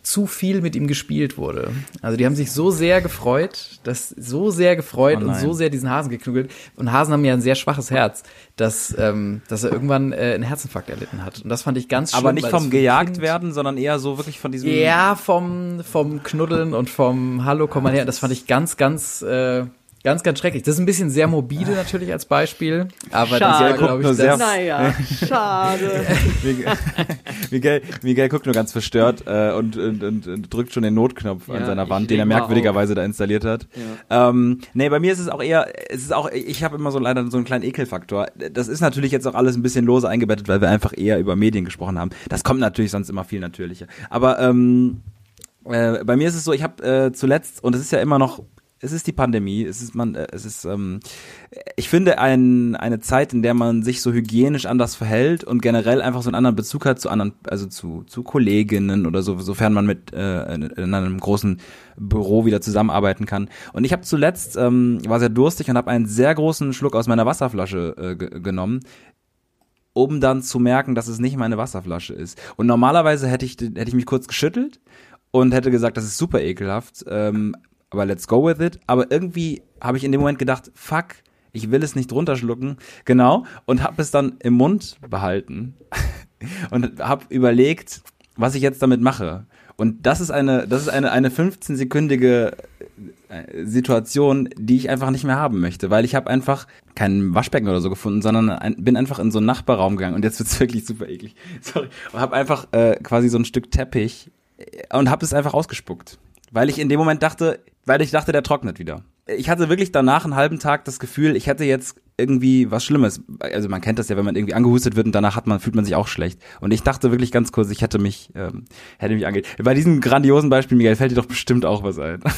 zu viel mit ihm gespielt wurde. Also die haben sich so sehr gefreut, das so sehr gefreut
Oh
und so sehr diesen Hasen geknuggelt. Und Hasen haben ja ein sehr schwaches Herz, dass, ähm, dass er irgendwann äh, einen Herzinfarkt erlitten hat. Und das fand ich ganz schlimm.
Aber nicht vom gejagt
Kind-
werden, sondern eher so wirklich von diesem.
ja, vom, vom Knuddeln und vom Hallo, komm mal her. Das fand ich ganz, ganz, äh, ganz, ganz schrecklich. Das ist ein bisschen sehr morbide natürlich als Beispiel. Aber das
Schade.
war, glaube ich,
sehr-
das,
Naja, schade.
Miguel, Miguel, Miguel guckt nur ganz verstört äh, und, und, und, und drückt schon den Notknopf an
Ja,
seiner
ich
Wand, den er merkwürdigerweise da installiert hat. Ähm, nee, bei mir ist es auch eher, es ist auch, ich habe immer so leider so einen kleinen Ekelfaktor. Das ist natürlich jetzt auch alles ein bisschen lose eingebettet, weil wir einfach eher über Medien gesprochen haben. Das kommt natürlich sonst immer viel natürlicher. Aber ähm, äh, bei mir ist es so, ich habe äh, zuletzt, und es ist ja immer noch, es ist die Pandemie, es ist man, äh, es ist, ähm, ich finde ein, eine Zeit, in der man sich so hygienisch anders verhält und generell einfach so einen anderen Bezug hat zu anderen, also zu, zu Kolleginnen oder so, sofern man mit äh, in, in einem großen Büro wieder zusammenarbeiten kann. Und ich habe zuletzt, ähm, war sehr durstig und habe einen sehr großen Schluck aus meiner Wasserflasche äh, ge- genommen um dann zu merken, dass es nicht meine Wasserflasche ist. Und normalerweise hätte ich, hätte ich mich kurz geschüttelt und hätte gesagt, das ist super ekelhaft, ähm, aber let's go with it. Aber irgendwie habe ich in dem Moment gedacht, fuck, ich will es nicht runterschlucken, genau, und habe es dann im Mund behalten und habe überlegt, was ich jetzt damit mache. Und das ist eine, das ist eine, eine 15-sekündige äh, Situation, die ich einfach nicht mehr haben möchte, weil ich habe einfach kein Waschbecken oder so gefunden, sondern ein, bin einfach in so einen Nachbarraum gegangen und jetzt wird's wirklich super eklig. Sorry. Und habe einfach äh, quasi so ein Stück Teppich äh, und habe es einfach ausgespuckt, weil ich in dem Moment dachte, weil ich dachte, der trocknet wieder. Ich hatte wirklich danach einen halben Tag das Gefühl, ich hätte jetzt irgendwie was Schlimmes. Also man kennt das ja, wenn man irgendwie angehustet wird und danach hat man fühlt man sich auch schlecht. Und ich dachte wirklich ganz kurz, ich hätte mich ähm, hätte mich angeht. Bei diesem grandiosen Beispiel, Miguel, fällt dir doch bestimmt auch was ein.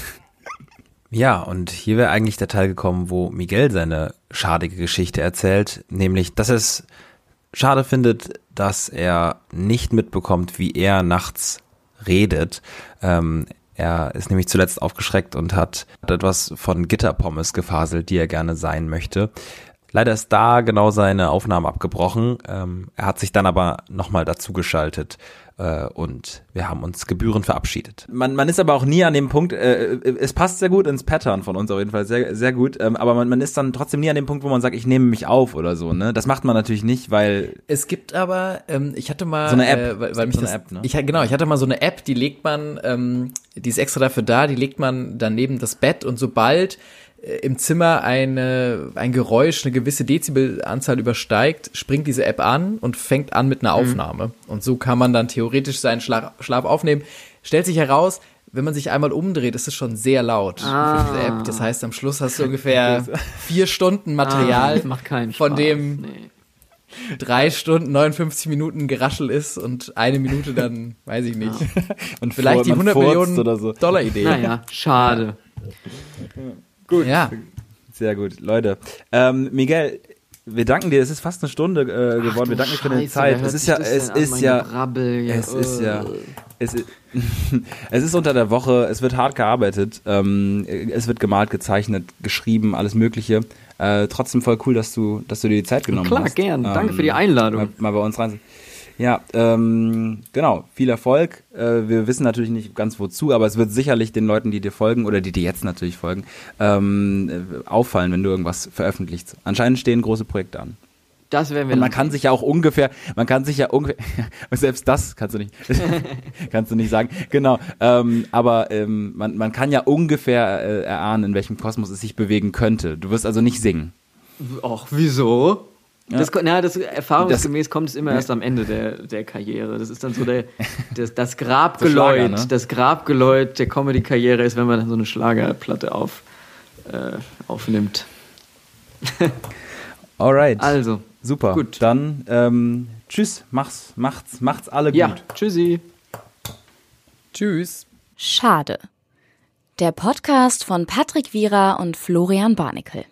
Ja, und hier wäre eigentlich der Teil gekommen, wo Miguel seine schadige Geschichte erzählt, nämlich, dass es schade findet, dass er nicht mitbekommt, wie er nachts redet. Ähm, er ist nämlich zuletzt aufgeschreckt und hat etwas von Gitterpommes gefaselt, die er gerne sein möchte. Leider ist da genau seine Aufnahme abgebrochen. Ähm, er hat sich dann aber nochmal dazugeschaltet äh, und wir haben uns gebührend verabschiedet.
Man, man ist aber auch nie an dem Punkt, äh, es passt sehr gut ins Pattern von uns auf jeden Fall, sehr, sehr gut, ähm, aber man, man ist dann trotzdem nie an dem Punkt, wo man sagt, ich nehme mich auf oder so, ne? Das macht man natürlich nicht, weil
Es gibt aber, ähm, ich hatte mal
So eine App.
äh, weil, weil mich
so eine
das,
App, ne?
ich genau, ich hatte mal so eine App, die legt man, ähm, die ist extra dafür da, die legt man daneben das Bett und sobald äh, im Zimmer eine, ein Geräusch eine gewisse Dezibelanzahl übersteigt, springt diese App an und fängt an mit einer
Mhm.
Aufnahme. Und so kann man dann theoretisch seinen Schlaf, Schlaf aufnehmen. Stellt sich heraus, wenn man sich einmal umdreht, ist es schon sehr laut
Ah.
für diese App. Das heißt, am Schluss hast du ungefähr vier Stunden Material,
Ah,
von
Spaß.
dem
Nee.
Drei Stunden, 59 Minuten Geraschel ist und eine Minute dann, weiß ich nicht.
und
Vielleicht die
man
100
furzt
Millionen
oder so.
Dollar Idee.
Naja, schade.
Ja,
Sehr gut, Leute. Ähm, Miguel, wir danken dir, es ist fast eine Stunde äh, geworden. wir danken dir für deine Zeit. Es ist ja, es ist ja,
ja,
es ist ja,
äh.
es ist, es ist unter der Woche, es wird hart gearbeitet, ähm, es wird gemalt, gezeichnet, geschrieben, alles Mögliche. Äh, trotzdem voll cool, dass du, dass du dir die Zeit genommen
Klar,
hast.
gern. Danke
Ähm,
für die Einladung.
Mal, mal bei uns rein. Ja, ähm, genau, viel Erfolg. Äh, wir wissen natürlich nicht ganz wozu, aber es wird sicherlich den Leuten, die dir folgen oder die dir jetzt natürlich folgen, ähm, äh, auffallen, wenn du irgendwas veröffentlichst. Anscheinend stehen große Projekte an.
Das werden wir
Und man kann sich ja auch ungefähr, man kann sich ja ungefähr, selbst das kannst du nicht, kannst du nicht sagen. Genau, ähm, aber ähm, man, man kann ja ungefähr äh, erahnen, in welchem Kosmos es sich bewegen könnte. Du wirst also nicht singen.
Ach, wieso? Das, na, das erfahrungsgemäß kommt es immer erst am Ende der, der Karriere. Das ist dann so der, das, das Grabgeläut,
Schlager, ne?
das Grabgeläut der Comedy-Karriere ist, wenn man dann so eine Schlagerplatte auf, äh, aufnimmt.
Alright.
Also,
Super.
gut.
Dann ähm, tschüss, mach's, macht's, macht's alle gut.
ja, tschüssi.
Tschüss.
Schade. Der Podcast von Patrick Wierer und Florian Barnikel.